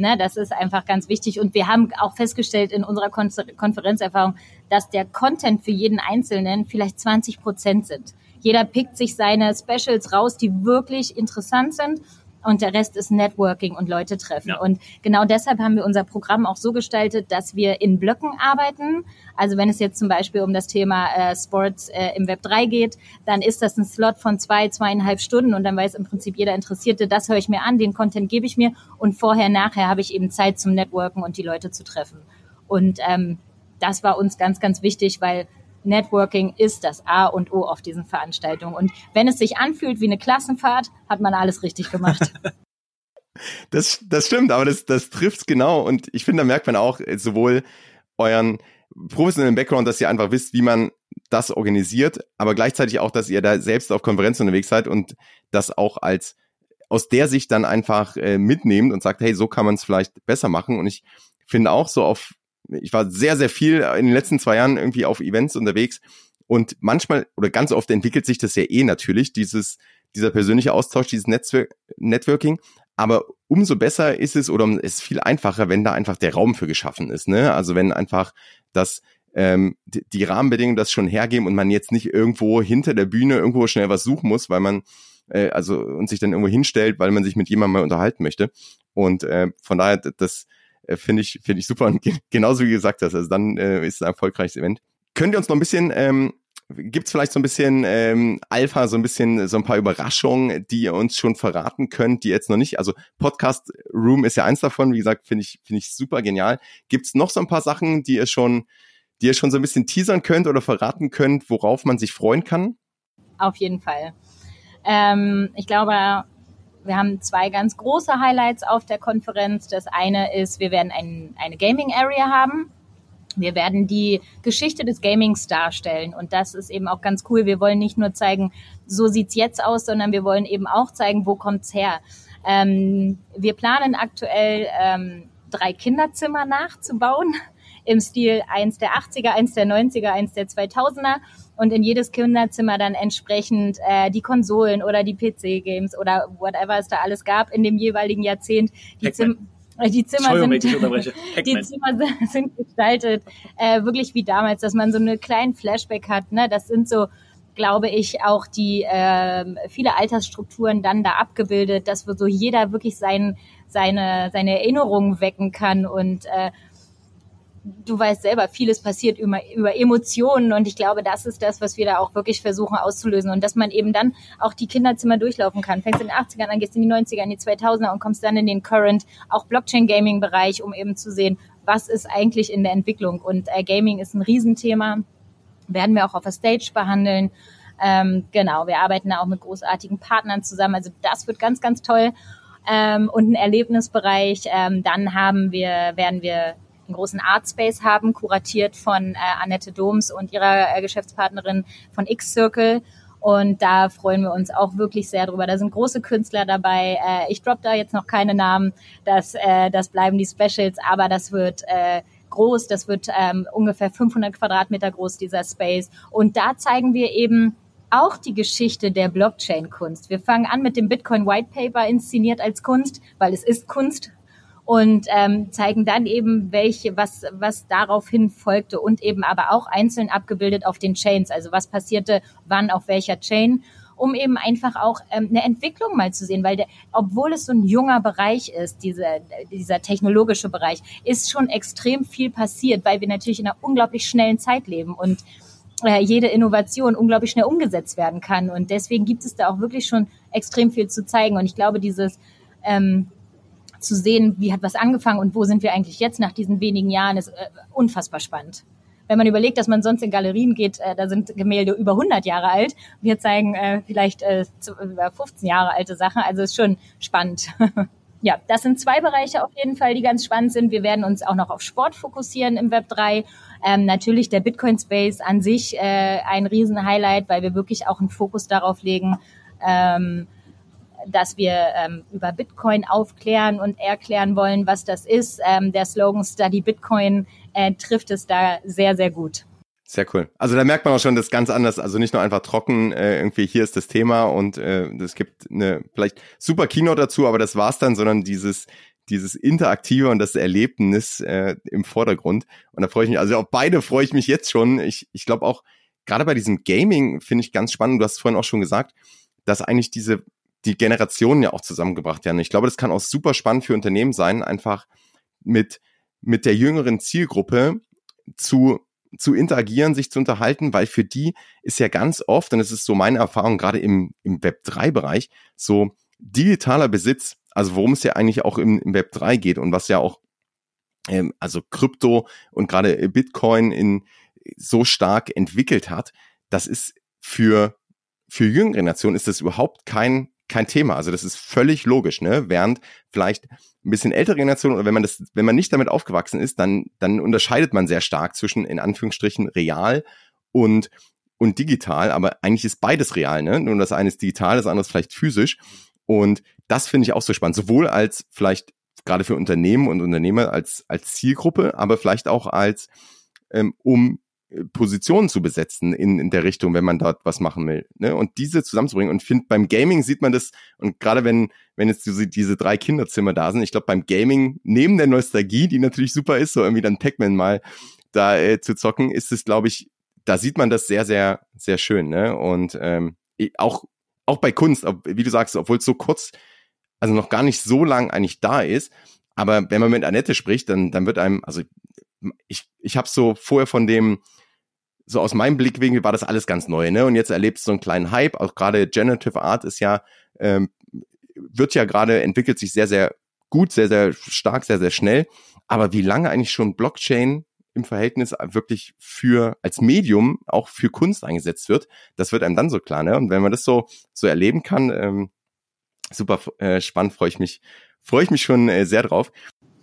Speaker 3: Ne, das ist einfach ganz wichtig. Und wir haben auch festgestellt in unserer Kon Konferenzerfahrung, dass der Content für jeden Einzelnen vielleicht 20 Prozent sind. Jeder pickt sich seine Specials raus, die wirklich interessant sind und der Rest ist Networking und Leute treffen. Ja. Und genau deshalb haben wir unser Programm auch so gestaltet, dass wir in Blöcken arbeiten. Also wenn es jetzt zum Beispiel um das Thema äh, Sports äh, im Web 3 geht, dann ist das ein Slot von zwei, zweieinhalb Stunden und dann weiß im Prinzip jeder Interessierte, das höre ich mir an, den Content gebe ich mir und vorher, nachher habe ich eben Zeit zum Networken und die Leute zu treffen. Und ähm, das war uns ganz, ganz wichtig, weil Networking ist das A und O auf diesen Veranstaltungen. Und wenn es sich anfühlt wie eine Klassenfahrt, hat man alles richtig gemacht.
Speaker 2: Das, das stimmt, aber das, das trifft genau. Und ich finde, da merkt man auch sowohl euren professionellen Background, dass ihr einfach wisst, wie man das organisiert, aber gleichzeitig auch, dass ihr da selbst auf Konferenzen unterwegs seid und das auch als aus der Sicht dann einfach äh, mitnehmt und sagt, hey, so kann man es vielleicht besser machen. Und ich finde auch so auf ich war sehr, sehr viel in den letzten zwei Jahren irgendwie auf Events unterwegs und manchmal oder ganz oft entwickelt sich das ja eh natürlich, dieses, dieser persönliche Austausch, dieses Netzwerk, Networking. Aber umso besser ist es oder es ist viel einfacher, wenn da einfach der Raum für geschaffen ist. Ne? Also wenn einfach das ähm, die, die Rahmenbedingungen das schon hergeben und man jetzt nicht irgendwo hinter der Bühne irgendwo schnell was suchen muss, weil man äh, also und sich dann irgendwo hinstellt, weil man sich mit jemandem mal unterhalten möchte. Und äh, von daher das äh, finde ich, finde ich super. Und genauso wie gesagt hast, also dann äh, ist es ein erfolgreiches Event. Könnt ihr uns noch ein bisschen, ähm, gibt's vielleicht so ein bisschen ähm, Alpha, so ein bisschen, so ein paar Überraschungen, die ihr uns schon verraten könnt, die jetzt noch nicht, also Podcast Room ist ja eins davon, wie gesagt, finde ich, finde ich super genial. Gibt's noch so ein paar Sachen, die ihr schon, die ihr schon so ein bisschen teasern könnt oder verraten könnt, worauf man sich freuen kann?
Speaker 3: Auf jeden Fall. Ähm, ich glaube, wir haben zwei ganz große Highlights auf der Konferenz. Das eine ist, wir werden ein, eine Gaming Area haben. Wir werden die Geschichte des Gamings darstellen und das ist eben auch ganz cool. Wir wollen nicht nur zeigen, so sieht's jetzt aus, sondern wir wollen eben auch zeigen, wo kommt's her. Ähm, wir planen aktuell ähm, drei Kinderzimmer nachzubauen im Stil eins der 80er, eins der 90er, eins der 2000er und in jedes Kinderzimmer dann entsprechend äh, die Konsolen oder die PC-Games oder whatever es da alles gab in dem jeweiligen Jahrzehnt. Die, Zim die Zimmer sind, die Zimmer sind gestaltet äh, wirklich wie damals, dass man so eine kleinen Flashback hat. Ne? Das sind so glaube ich, auch die äh, viele Altersstrukturen dann da abgebildet, dass so jeder wirklich sein, seine, seine Erinnerungen wecken kann und äh, du weißt selber, vieles passiert über, über Emotionen und ich glaube, das ist das, was wir da auch wirklich versuchen auszulösen und dass man eben dann auch die Kinderzimmer durchlaufen kann. Fängst in den 80ern an, gehst in die 90er, in die 2000er und kommst dann in den Current, auch Blockchain-Gaming-Bereich, um eben zu sehen, was ist eigentlich in der Entwicklung und äh, Gaming ist ein Riesenthema, werden wir auch auf der Stage behandeln. Ähm, genau, wir arbeiten da auch mit großartigen Partnern zusammen, also das wird ganz, ganz toll. Ähm, und ein Erlebnisbereich. Ähm, dann haben wir, werden wir einen großen Artspace haben, kuratiert von äh, Annette Doms und ihrer äh, Geschäftspartnerin von X-Circle. Und da freuen wir uns auch wirklich sehr drüber. Da sind große Künstler dabei. Äh, ich drop da jetzt noch keine Namen. Das, äh, das bleiben die Specials, aber das wird äh, groß. Das wird ähm, ungefähr 500 Quadratmeter groß, dieser Space. Und da zeigen wir eben auch die Geschichte der Blockchain-Kunst. Wir fangen an mit dem Bitcoin White Paper inszeniert als Kunst, weil es ist Kunst und ähm, zeigen dann eben, welche, was, was daraufhin folgte und eben aber auch einzeln abgebildet auf den Chains, also was passierte, wann auf welcher Chain um eben einfach auch ähm, eine Entwicklung mal zu sehen, weil der, obwohl es so ein junger Bereich ist, diese, dieser technologische Bereich, ist schon extrem viel passiert, weil wir natürlich in einer unglaublich schnellen Zeit leben und äh, jede Innovation unglaublich schnell umgesetzt werden kann. Und deswegen gibt es da auch wirklich schon extrem viel zu zeigen. Und ich glaube, dieses ähm, zu sehen, wie hat was angefangen und wo sind wir eigentlich jetzt nach diesen wenigen Jahren, ist äh, unfassbar spannend. Wenn man überlegt, dass man sonst in Galerien geht, äh, da sind Gemälde über 100 Jahre alt. Wir zeigen äh, vielleicht äh, über 15 Jahre alte Sachen. Also ist schon spannend. ja, das sind zwei Bereiche auf jeden Fall, die ganz spannend sind. Wir werden uns auch noch auf Sport fokussieren im Web 3. Ähm, natürlich der Bitcoin Space an sich äh, ein Riesen-Highlight, weil wir wirklich auch einen Fokus darauf legen, ähm, dass wir ähm, über Bitcoin aufklären und erklären wollen, was das ist. Ähm, der Slogan Study Bitcoin äh, trifft es da sehr, sehr gut.
Speaker 2: Sehr cool. Also da merkt man auch schon, das ist ganz anders. Also nicht nur einfach trocken, äh, irgendwie hier ist das Thema und äh, es gibt eine vielleicht super Kino dazu, aber das war's dann, sondern dieses dieses Interaktive und das Erlebnis äh, im Vordergrund. Und da freue ich mich, also auf beide freue ich mich jetzt schon. Ich, ich glaube auch, gerade bei diesem Gaming finde ich ganz spannend, du hast vorhin auch schon gesagt, dass eigentlich diese die Generationen ja auch zusammengebracht werden. Ich glaube, das kann auch super spannend für Unternehmen sein, einfach mit, mit der jüngeren Zielgruppe zu, zu interagieren, sich zu unterhalten, weil für die ist ja ganz oft, und es ist so meine Erfahrung, gerade im, im Web 3-Bereich, so digitaler Besitz, also worum es ja eigentlich auch im, im Web 3 geht und was ja auch, ähm, also Krypto und gerade Bitcoin in so stark entwickelt hat, das ist für, für jüngere Nationen ist das überhaupt kein kein Thema. Also das ist völlig logisch, ne? Während vielleicht ein bisschen ältere Generationen oder wenn man das, wenn man nicht damit aufgewachsen ist, dann, dann unterscheidet man sehr stark zwischen in Anführungsstrichen real und und digital, aber eigentlich ist beides real, ne? Nur das eine ist digital, das andere ist vielleicht physisch. Und das finde ich auch so spannend, sowohl als vielleicht gerade für Unternehmen und Unternehmer als als Zielgruppe, aber vielleicht auch als ähm, um Positionen zu besetzen in, in der Richtung, wenn man dort was machen will. Ne? Und diese zusammenzubringen. Und finde, beim Gaming sieht man das, und gerade wenn, wenn jetzt diese, diese drei Kinderzimmer da sind, ich glaube, beim Gaming, neben der Nostalgie, die natürlich super ist, so irgendwie dann Pac-Man mal da äh, zu zocken, ist es, glaube ich, da sieht man das sehr, sehr, sehr schön. Ne? Und ähm, auch, auch bei Kunst, wie du sagst, obwohl es so kurz, also noch gar nicht so lang eigentlich da ist, aber wenn man mit Annette spricht, dann, dann wird einem, also ich, ich habe so vorher von dem, so aus meinem Blickwinkel war das alles ganz neu, ne? Und jetzt erlebst du so einen kleinen Hype. Auch gerade Generative Art ist ja, ähm, wird ja gerade, entwickelt sich sehr, sehr gut, sehr, sehr stark, sehr, sehr schnell. Aber wie lange eigentlich schon Blockchain im Verhältnis wirklich für, als Medium auch für Kunst eingesetzt wird, das wird einem dann so klar, ne? Und wenn man das so, so erleben kann, ähm, super äh, spannend, freue ich mich, freue ich mich schon äh, sehr drauf.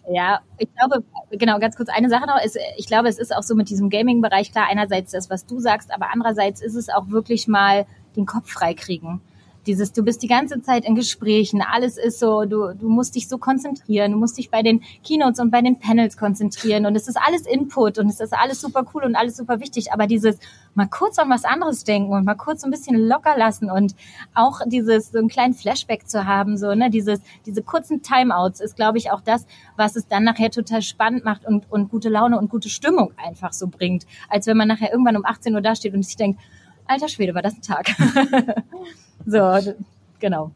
Speaker 3: Ja, ich glaube, genau, ganz kurz eine Sache noch, ist, ich glaube, es ist auch so mit diesem Gaming-Bereich klar, einerseits das, was du sagst, aber andererseits ist es auch wirklich mal den Kopf freikriegen. Dieses, du bist die ganze Zeit in Gesprächen, alles ist so, du, du musst dich so konzentrieren, du musst dich bei den Keynotes und bei den Panels konzentrieren und es ist alles Input und es ist alles super cool und alles super wichtig, aber dieses mal kurz an was anderes denken und mal kurz ein bisschen locker lassen und auch dieses, so einen kleinen Flashback zu haben, so, ne, dieses, diese kurzen Timeouts ist, glaube ich, auch das, was es dann nachher total spannend macht und, und gute Laune und gute Stimmung einfach so bringt, als wenn man nachher irgendwann um 18 Uhr dasteht und sich denkt, alter Schwede, war das ein Tag. so, genau.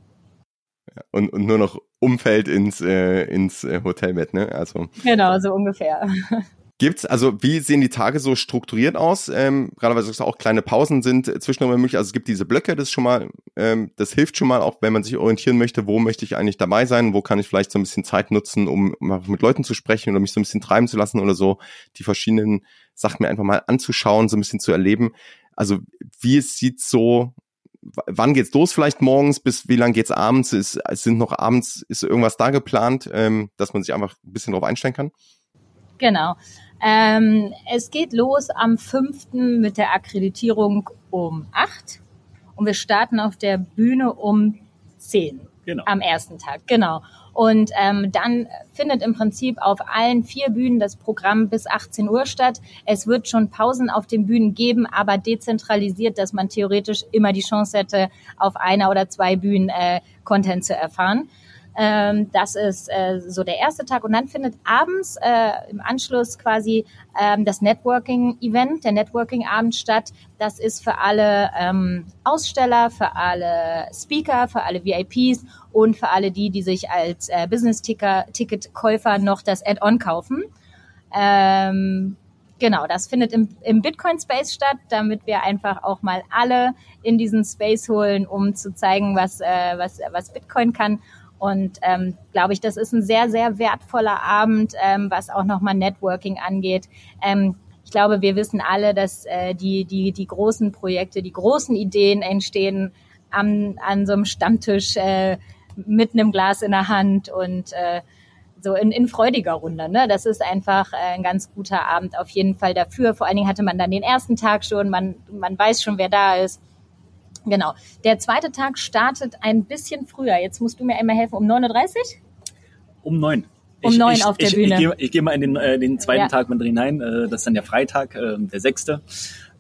Speaker 2: Und, und nur noch umfällt ins, äh, ins äh, Hotelbett, ne? Also.
Speaker 3: Genau, so ungefähr.
Speaker 2: Gibt's, also wie sehen die Tage so strukturiert aus? Ähm, gerade weil es auch kleine Pausen sind zwischendurch möglich. Also es gibt diese Blöcke, das schon mal, ähm, das hilft schon mal, auch wenn man sich orientieren möchte, wo möchte ich eigentlich dabei sein, wo kann ich vielleicht so ein bisschen Zeit nutzen, um mal mit Leuten zu sprechen oder mich so ein bisschen treiben zu lassen oder so, die verschiedenen Sachen mir einfach mal anzuschauen, so ein bisschen zu erleben. Also wie sieht so, wann geht's los vielleicht morgens, bis wie lang geht's abends? Ist, sind noch abends, ist irgendwas da geplant, ähm, dass man sich einfach ein bisschen drauf einstellen kann?
Speaker 3: Genau. Ähm, es geht los am 5. mit der Akkreditierung um 8 und wir starten auf der Bühne um 10 genau. am ersten Tag. Genau. Und ähm, dann findet im Prinzip auf allen vier Bühnen das Programm bis 18 Uhr statt. Es wird schon Pausen auf den Bühnen geben, aber dezentralisiert, dass man theoretisch immer die Chance hätte, auf einer oder zwei Bühnen äh, Content zu erfahren. Ähm, das ist äh, so der erste Tag. Und dann findet abends äh, im Anschluss quasi ähm, das Networking-Event, der Networking-Abend statt. Das ist für alle ähm, Aussteller, für alle Speaker, für alle VIPs und für alle die, die sich als äh, Business-Ticket-Käufer noch das Add-on kaufen. Ähm, Genau, das findet im, im Bitcoin-Space statt, damit wir einfach auch mal alle in diesen Space holen, um zu zeigen, was, äh, was, was Bitcoin kann. Und ähm, glaube ich, das ist ein sehr, sehr wertvoller Abend, ähm, was auch nochmal Networking angeht. Ähm, ich glaube, wir wissen alle, dass äh, die, die, die großen Projekte, die großen Ideen entstehen am, an so einem Stammtisch äh, mit einem Glas in der Hand und äh, so in, in freudiger Runde. Ne? Das ist einfach äh, ein ganz guter Abend auf jeden Fall dafür. Vor allen Dingen hatte man dann den ersten Tag schon, man, man weiß schon, wer da ist. Genau. Der zweite Tag startet ein bisschen früher. Jetzt musst du mir einmal helfen. Um 9.30 Uhr?
Speaker 1: Um 9.
Speaker 3: Um ich, 9 ich, auf der
Speaker 1: ich,
Speaker 3: Bühne.
Speaker 1: Ich, gehe, gehe mal in den, äh, den zweiten ja. Tag mit hinein. Äh, das ist dann der Freitag, äh, der sechste.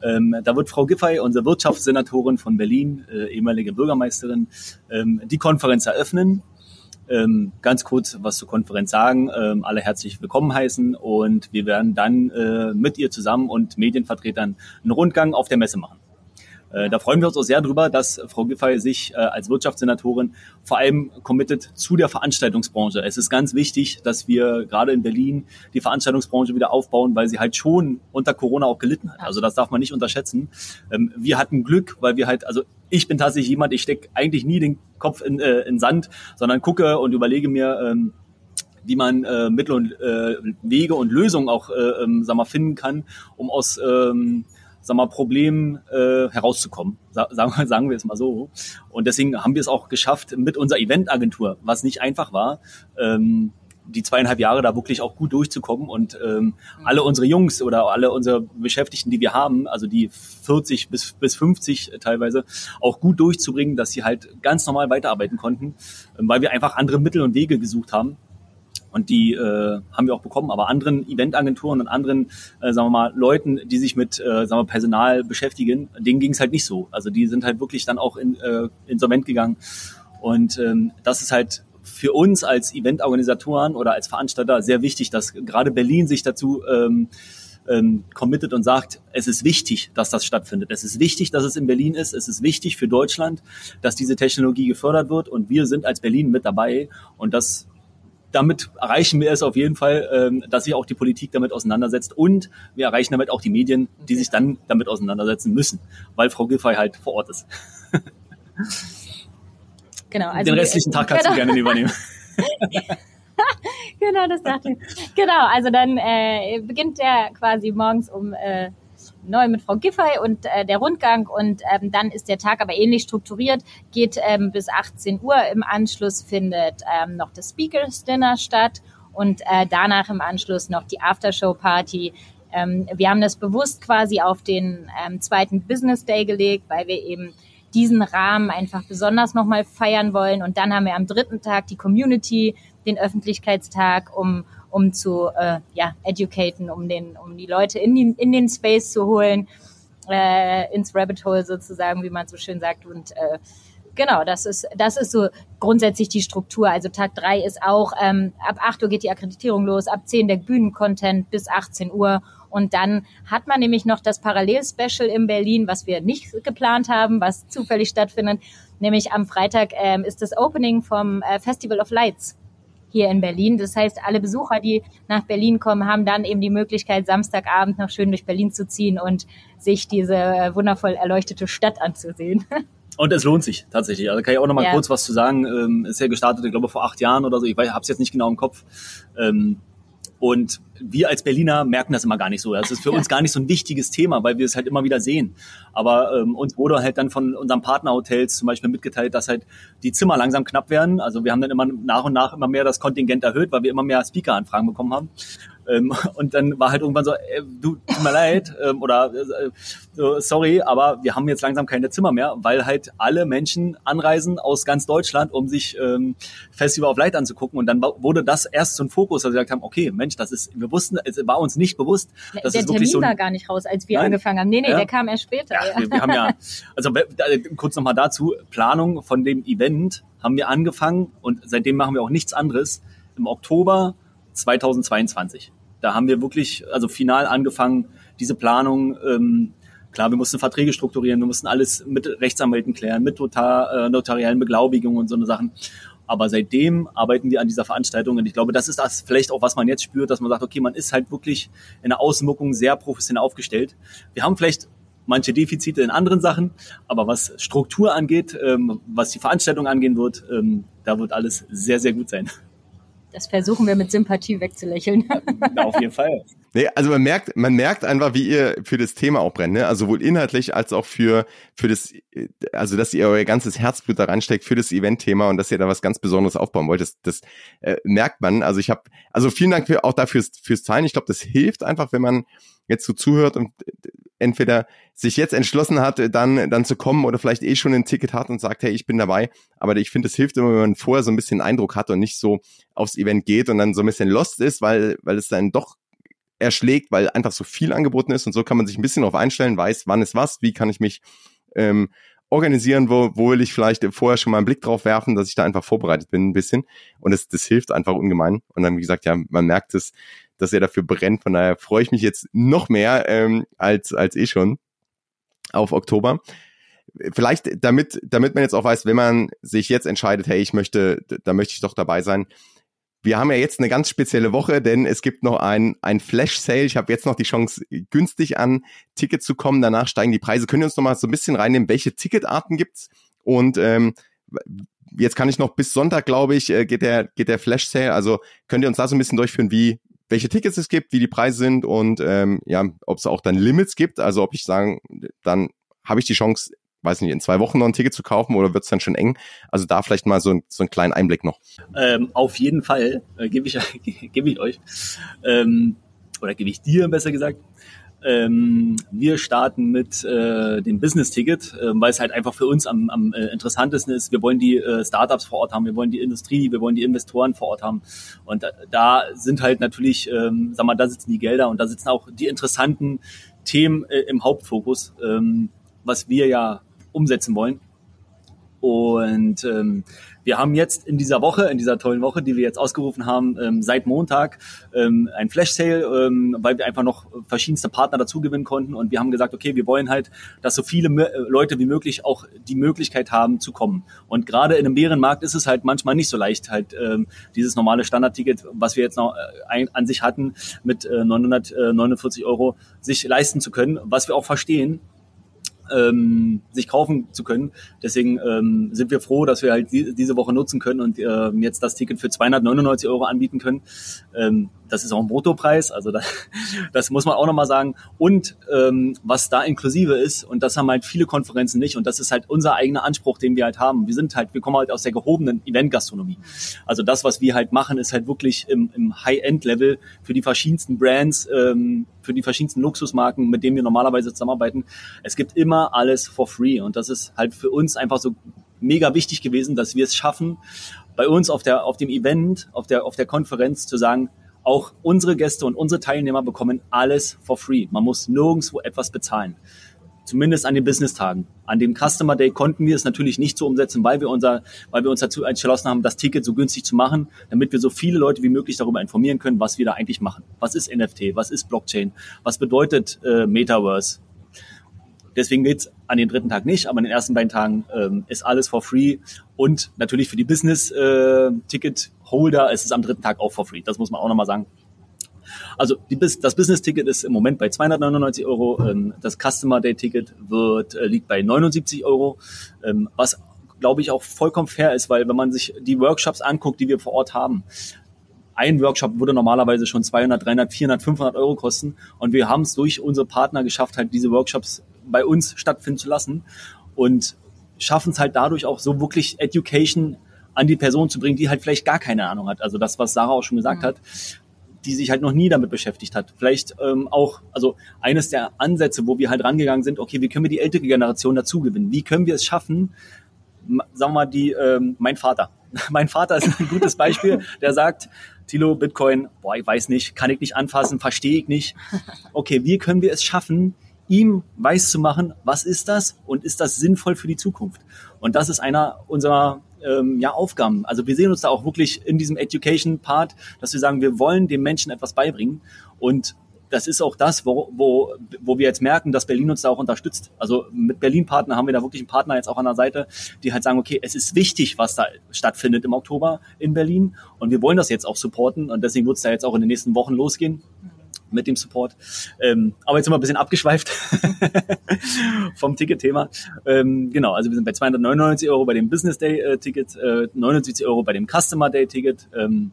Speaker 1: Ähm, da wird Frau Giffey, unsere Wirtschaftssenatorin von Berlin, äh, ehemalige Bürgermeisterin, ähm, die Konferenz eröffnen. Ähm, ganz kurz was zur Konferenz sagen, ähm, alle herzlich willkommen heißen und wir werden dann äh, mit ihr zusammen und Medienvertretern einen Rundgang auf der Messe machen. Äh, da freuen wir uns auch sehr drüber, dass Frau Giffey sich äh, als Wirtschaftssenatorin vor allem committet zu der Veranstaltungsbranche. Es ist ganz wichtig, dass wir gerade in Berlin die Veranstaltungsbranche wieder aufbauen, weil sie halt schon unter Corona auch gelitten hat. Also das darf man nicht unterschätzen. Ähm, wir hatten Glück, weil wir halt, also ich bin tatsächlich jemand, ich stecke eigentlich nie den Kopf in, äh, in Sand, sondern gucke und überlege mir, ähm, wie man äh, Mittel und äh, Wege und Lösungen auch äh, ähm, sag mal, finden kann, um aus ähm, sag mal, Problemen äh, herauszukommen. Sa sagen, sagen wir es mal so. Und deswegen haben wir es auch geschafft mit unserer Eventagentur, was nicht einfach war, ähm, die zweieinhalb Jahre da wirklich auch gut durchzukommen und ähm, alle unsere Jungs oder alle unsere Beschäftigten, die wir haben, also die 40 bis, bis 50 teilweise, auch gut durchzubringen, dass sie halt ganz normal weiterarbeiten konnten, ähm, weil wir einfach andere Mittel und Wege gesucht haben. Und die äh, haben wir auch bekommen. Aber anderen Eventagenturen und anderen, äh, sagen wir mal, Leuten, die sich mit äh, sagen wir, Personal beschäftigen, denen ging es halt nicht so. Also die sind halt wirklich dann auch in, äh, insolvent gegangen. Und ähm, das ist halt für uns als Eventorganisatoren oder als Veranstalter sehr wichtig, dass gerade Berlin sich dazu ähm, ähm, committet und sagt, es ist wichtig, dass das stattfindet. Es ist wichtig, dass es in Berlin ist. Es ist wichtig für Deutschland, dass diese Technologie gefördert wird. Und wir sind als Berlin mit dabei. Und das damit erreichen wir es auf jeden Fall, ähm, dass sich auch die Politik damit auseinandersetzt und wir erreichen damit auch die Medien, die sich dann damit auseinandersetzen müssen, weil Frau Giffey halt vor Ort ist.
Speaker 3: Genau. Also
Speaker 1: Den restlichen Tag kannst genau. du gerne übernehmen.
Speaker 3: genau, das dachte ich. Genau, also dann äh, beginnt der quasi morgens um äh, neu mit Frau Giffey und äh, der Rundgang und ähm, dann ist der Tag aber ähnlich strukturiert, geht ähm, bis 18 Uhr. Im Anschluss findet ähm, noch das Speakers Dinner statt und äh, danach im Anschluss noch die Aftershow Party. Ähm, wir haben das bewusst quasi auf den ähm, zweiten Business Day gelegt, weil wir eben diesen Rahmen einfach besonders nochmal feiern wollen. Und dann haben wir am dritten Tag die Community, den Öffentlichkeitstag, um um zu äh, ja, educaten, um den, um die Leute in, die, in den Space zu holen, äh, ins Rabbit Hole sozusagen, wie man so schön sagt. Und äh, genau, das ist, das ist so grundsätzlich die Struktur. Also Tag drei ist auch, ähm, ab 8 Uhr geht die Akkreditierung los, ab 10 der Bühnencontent bis 18 Uhr. Und dann hat man nämlich noch das Parallel-Special in Berlin, was wir nicht geplant haben, was zufällig stattfindet. Nämlich am Freitag ähm, ist das Opening vom äh, Festival of Lights hier in Berlin. Das heißt, alle Besucher, die nach Berlin kommen, haben dann eben die Möglichkeit, Samstagabend noch schön durch Berlin zu ziehen und sich diese äh, wundervoll erleuchtete Stadt anzusehen.
Speaker 1: Und es lohnt sich tatsächlich. Also kann ich auch noch mal ja. kurz was zu sagen. Ähm, ist ja gestartet, ich glaube vor acht Jahren oder so. Ich habe es jetzt nicht genau im Kopf. Und wir als Berliner merken das immer gar nicht so. Das ist für uns gar nicht so ein wichtiges Thema, weil wir es halt immer wieder sehen. Aber ähm, uns wurde halt dann von unseren Partnerhotels zum Beispiel mitgeteilt, dass halt die Zimmer langsam knapp werden. Also wir haben dann immer nach und nach immer mehr das Kontingent erhöht, weil wir immer mehr Speaker-Anfragen bekommen haben. Ähm, und dann war halt irgendwann so, äh, du, tut mir leid, ähm, oder äh, so, sorry, aber wir haben jetzt langsam keine Zimmer mehr, weil halt alle Menschen anreisen aus ganz Deutschland, um sich ähm, Festival of Light anzugucken. Und dann wurde das erst so ein Fokus, dass wir gesagt haben, okay, Mensch, das ist, wir wussten, es war uns nicht bewusst.
Speaker 3: Dass der es Termin so ein, war gar nicht raus, als wir Nein? angefangen haben. Nee, nee, ja? der kam erst später.
Speaker 1: Ja, wir, wir haben ja, also kurz nochmal dazu, Planung von dem Event haben wir angefangen und seitdem machen wir auch nichts anderes. Im Oktober 2022. Da haben wir wirklich, also final angefangen, diese Planung, ähm, klar, wir mussten Verträge strukturieren, wir mussten alles mit Rechtsanwälten klären, mit notar, äh, notariellen Beglaubigungen und so eine Sachen. Aber seitdem arbeiten wir an dieser Veranstaltung und ich glaube, das ist das vielleicht auch, was man jetzt spürt, dass man sagt, okay, man ist halt wirklich in der Außenwirkung sehr professionell aufgestellt. Wir haben vielleicht manche Defizite in anderen Sachen, aber was Struktur angeht, ähm, was die Veranstaltung angehen wird, ähm, da wird alles sehr, sehr gut sein.
Speaker 3: Das versuchen wir mit Sympathie wegzulächeln.
Speaker 1: Auf jeden Fall.
Speaker 2: Nee, also man merkt, man merkt einfach, wie ihr für das Thema auch brennt, ne? Also sowohl inhaltlich als auch für, für das, also dass ihr euer ganzes Herzblut da reinsteckt für das Event-Thema und dass ihr da was ganz Besonderes aufbauen wollt. Das, das äh, merkt man. Also ich habe, also vielen Dank für, auch dafür fürs Teilen. Ich glaube, das hilft einfach, wenn man jetzt so zuhört und entweder sich jetzt entschlossen hat, dann, dann zu kommen oder vielleicht eh schon ein Ticket hat und sagt, hey, ich bin dabei. Aber ich finde, es hilft immer, wenn man vorher so ein bisschen Eindruck hat und nicht so aufs Event geht und dann so ein bisschen lost ist, weil, weil es dann doch erschlägt, weil einfach so viel angeboten ist und so kann man sich ein bisschen darauf einstellen, weiß, wann ist was, wie kann ich mich ähm, organisieren, wo, wo will ich vielleicht vorher schon mal einen Blick drauf werfen, dass ich da einfach vorbereitet bin ein bisschen. Und das, das hilft einfach ungemein. Und dann, wie gesagt, ja, man merkt es, dass er dafür brennt. Von daher freue ich mich jetzt noch mehr ähm, als, als eh schon auf Oktober. Vielleicht, damit, damit man jetzt auch weiß, wenn man sich jetzt entscheidet, hey, ich möchte, da möchte ich doch dabei sein. Wir haben ja jetzt eine ganz spezielle Woche, denn es gibt noch ein, ein Flash-Sale. Ich habe jetzt noch die Chance, günstig an Tickets zu kommen. Danach steigen die Preise. Können wir uns noch mal so ein bisschen reinnehmen, welche Ticketarten gibt's? Und ähm, jetzt kann ich noch bis Sonntag, glaube ich, äh, geht der, geht der Flash-Sale. Also könnt ihr uns da so ein bisschen durchführen, wie, welche Tickets es gibt, wie die Preise sind und ähm, ja, ob es auch dann Limits gibt. Also ob ich sagen, dann habe ich die Chance, weiß nicht, in zwei Wochen noch ein Ticket zu kaufen oder wird es dann schon eng? Also da vielleicht mal so, ein, so einen kleinen Einblick noch.
Speaker 1: Ähm, auf jeden Fall äh, gebe ich, gebe ich euch ähm, oder gebe ich dir besser gesagt. Ähm, wir starten mit äh, dem Business-Ticket, äh, weil es halt einfach für uns am, am äh, interessantesten ist. Wir wollen die äh, Startups vor Ort haben, wir wollen die Industrie, wir wollen die Investoren vor Ort haben. Und da, da sind halt natürlich, ähm, sag mal, da sitzen die Gelder und da sitzen auch die interessanten Themen äh, im Hauptfokus, ähm, was wir ja umsetzen wollen. Und ähm, wir haben jetzt in dieser Woche, in dieser tollen Woche, die wir jetzt ausgerufen haben, ähm, seit Montag ähm, ein Flash Sale, ähm, weil wir einfach noch verschiedenste Partner dazu gewinnen konnten und wir haben gesagt, okay, wir wollen halt, dass so viele äh, Leute wie möglich auch die Möglichkeit haben zu kommen. Und gerade in einem Bärenmarkt ist es halt manchmal nicht so leicht, halt ähm, dieses normale Standardticket, was wir jetzt noch äh, an sich hatten, mit äh, 949 Euro sich leisten zu können, was wir auch verstehen, ähm, sich kaufen zu können. Deswegen ähm, sind wir froh, dass wir halt die, diese Woche nutzen können und ähm, jetzt das Ticket für 299 Euro anbieten können. Ähm, das ist auch ein Bruttopreis, also das, das muss man auch nochmal sagen. Und ähm, was da inklusive ist, und das haben halt viele Konferenzen nicht, und das ist halt unser eigener Anspruch, den wir halt haben. Wir sind halt, wir kommen halt aus der gehobenen Event-Gastronomie. Also das, was wir halt machen, ist halt wirklich im, im High-End-Level für die verschiedensten Brands, ähm, für die verschiedensten Luxusmarken, mit denen wir normalerweise zusammenarbeiten. Es gibt immer alles for free. Und das ist halt für uns einfach so mega wichtig gewesen, dass wir es schaffen, bei uns auf der, auf dem Event, auf der, auf der Konferenz zu sagen, auch unsere Gäste und unsere Teilnehmer bekommen alles for free. Man muss nirgendwo etwas bezahlen. Zumindest an den Business-Tagen. An dem Customer Day konnten wir es natürlich nicht so umsetzen, weil wir, unser, weil wir uns dazu entschlossen haben, das Ticket so günstig zu machen, damit wir so viele Leute wie möglich darüber informieren können, was wir da eigentlich machen. Was ist NFT? Was ist Blockchain? Was bedeutet äh, Metaverse? Deswegen geht's an den dritten Tag nicht, aber an den ersten beiden Tagen ähm, ist alles for free. Und natürlich für die Business-Ticket-Holder äh, ist es am dritten Tag auch for free. Das muss man auch nochmal sagen. Also die, das Business-Ticket ist im Moment bei 299 Euro. Ähm, das Customer-Day-Ticket wird äh, liegt bei 79 Euro, ähm, was glaube ich auch vollkommen fair ist, weil wenn man sich die Workshops anguckt, die wir vor Ort haben, ein Workshop würde normalerweise schon 200, 300, 400, 500 Euro kosten. Und wir haben es durch unsere Partner geschafft, halt diese Workshops bei uns stattfinden zu lassen und schaffen es halt dadurch auch so wirklich Education an die Person zu bringen, die halt vielleicht gar keine Ahnung hat. Also das, was Sarah auch schon gesagt mhm. hat, die sich halt noch nie damit beschäftigt hat. Vielleicht ähm, auch, also eines der Ansätze, wo wir halt rangegangen sind, okay, wie können wir die ältere Generation dazu gewinnen? Wie können wir es schaffen, sagen wir mal, die, ähm, mein Vater. mein Vater ist ein gutes Beispiel, der sagt, Tilo, Bitcoin, boah, ich weiß nicht, kann ich nicht anfassen, verstehe ich nicht. Okay, wie können wir es schaffen, ihm weiß zu machen, was ist das und ist das sinnvoll für die Zukunft? Und das ist einer unserer ähm, ja, Aufgaben. Also wir sehen uns da auch wirklich in diesem Education-Part, dass wir sagen, wir wollen dem Menschen etwas beibringen und das ist auch das, wo, wo, wo wir jetzt merken, dass Berlin uns da auch unterstützt. Also mit Berlin-Partner haben wir da wirklich einen Partner jetzt auch an der Seite, die halt sagen, okay, es ist wichtig, was da stattfindet im Oktober in Berlin und wir wollen das jetzt auch supporten und deswegen wird es da jetzt auch in den nächsten Wochen losgehen mit dem Support. Ähm, aber jetzt sind wir ein bisschen abgeschweift vom Ticketthema. Ähm, genau, also wir sind bei 299 Euro bei dem Business Day äh, Ticket, äh, 79 Euro bei dem Customer Day Ticket. Ähm,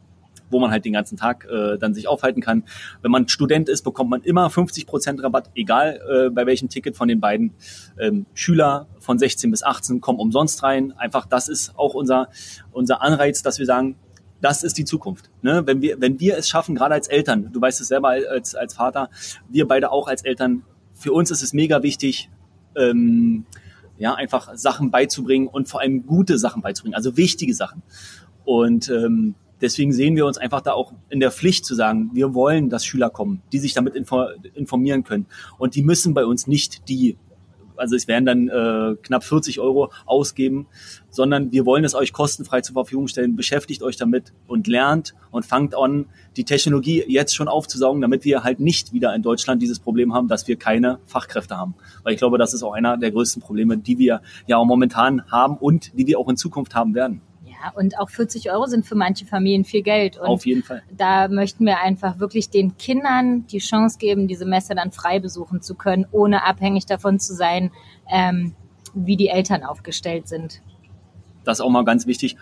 Speaker 1: wo man halt den ganzen Tag äh, dann sich aufhalten kann. Wenn man Student ist, bekommt man immer 50 Prozent Rabatt, egal äh, bei welchem Ticket von den beiden. Ähm, Schüler von 16 bis 18 kommen umsonst rein. Einfach das ist auch unser, unser Anreiz, dass wir sagen, das ist die Zukunft. Ne? Wenn, wir, wenn wir es schaffen, gerade als Eltern, du weißt es selber als, als Vater, wir beide auch als Eltern, für uns ist es mega wichtig, ähm, ja, einfach Sachen beizubringen und vor allem gute Sachen beizubringen, also wichtige Sachen. Und ähm, deswegen sehen wir uns einfach da auch in der Pflicht zu sagen, wir wollen, dass Schüler kommen, die sich damit informieren können. Und die müssen bei uns nicht die also es werden dann äh, knapp 40 Euro ausgeben, sondern wir wollen es euch kostenfrei zur Verfügung stellen. Beschäftigt euch damit und lernt und fangt an, die Technologie jetzt schon aufzusaugen, damit wir halt nicht wieder in Deutschland dieses Problem haben, dass wir keine Fachkräfte haben. Weil ich glaube, das ist auch einer der größten Probleme, die wir ja auch momentan haben und die wir auch in Zukunft haben werden.
Speaker 3: Ja, und auch 40 Euro sind für manche Familien viel Geld. Und
Speaker 1: Auf jeden Fall.
Speaker 3: Da möchten wir einfach wirklich den Kindern die Chance geben, diese Messe dann frei besuchen zu können, ohne abhängig davon zu sein, ähm, wie die Eltern aufgestellt sind.
Speaker 1: Das ist auch mal ganz wichtig.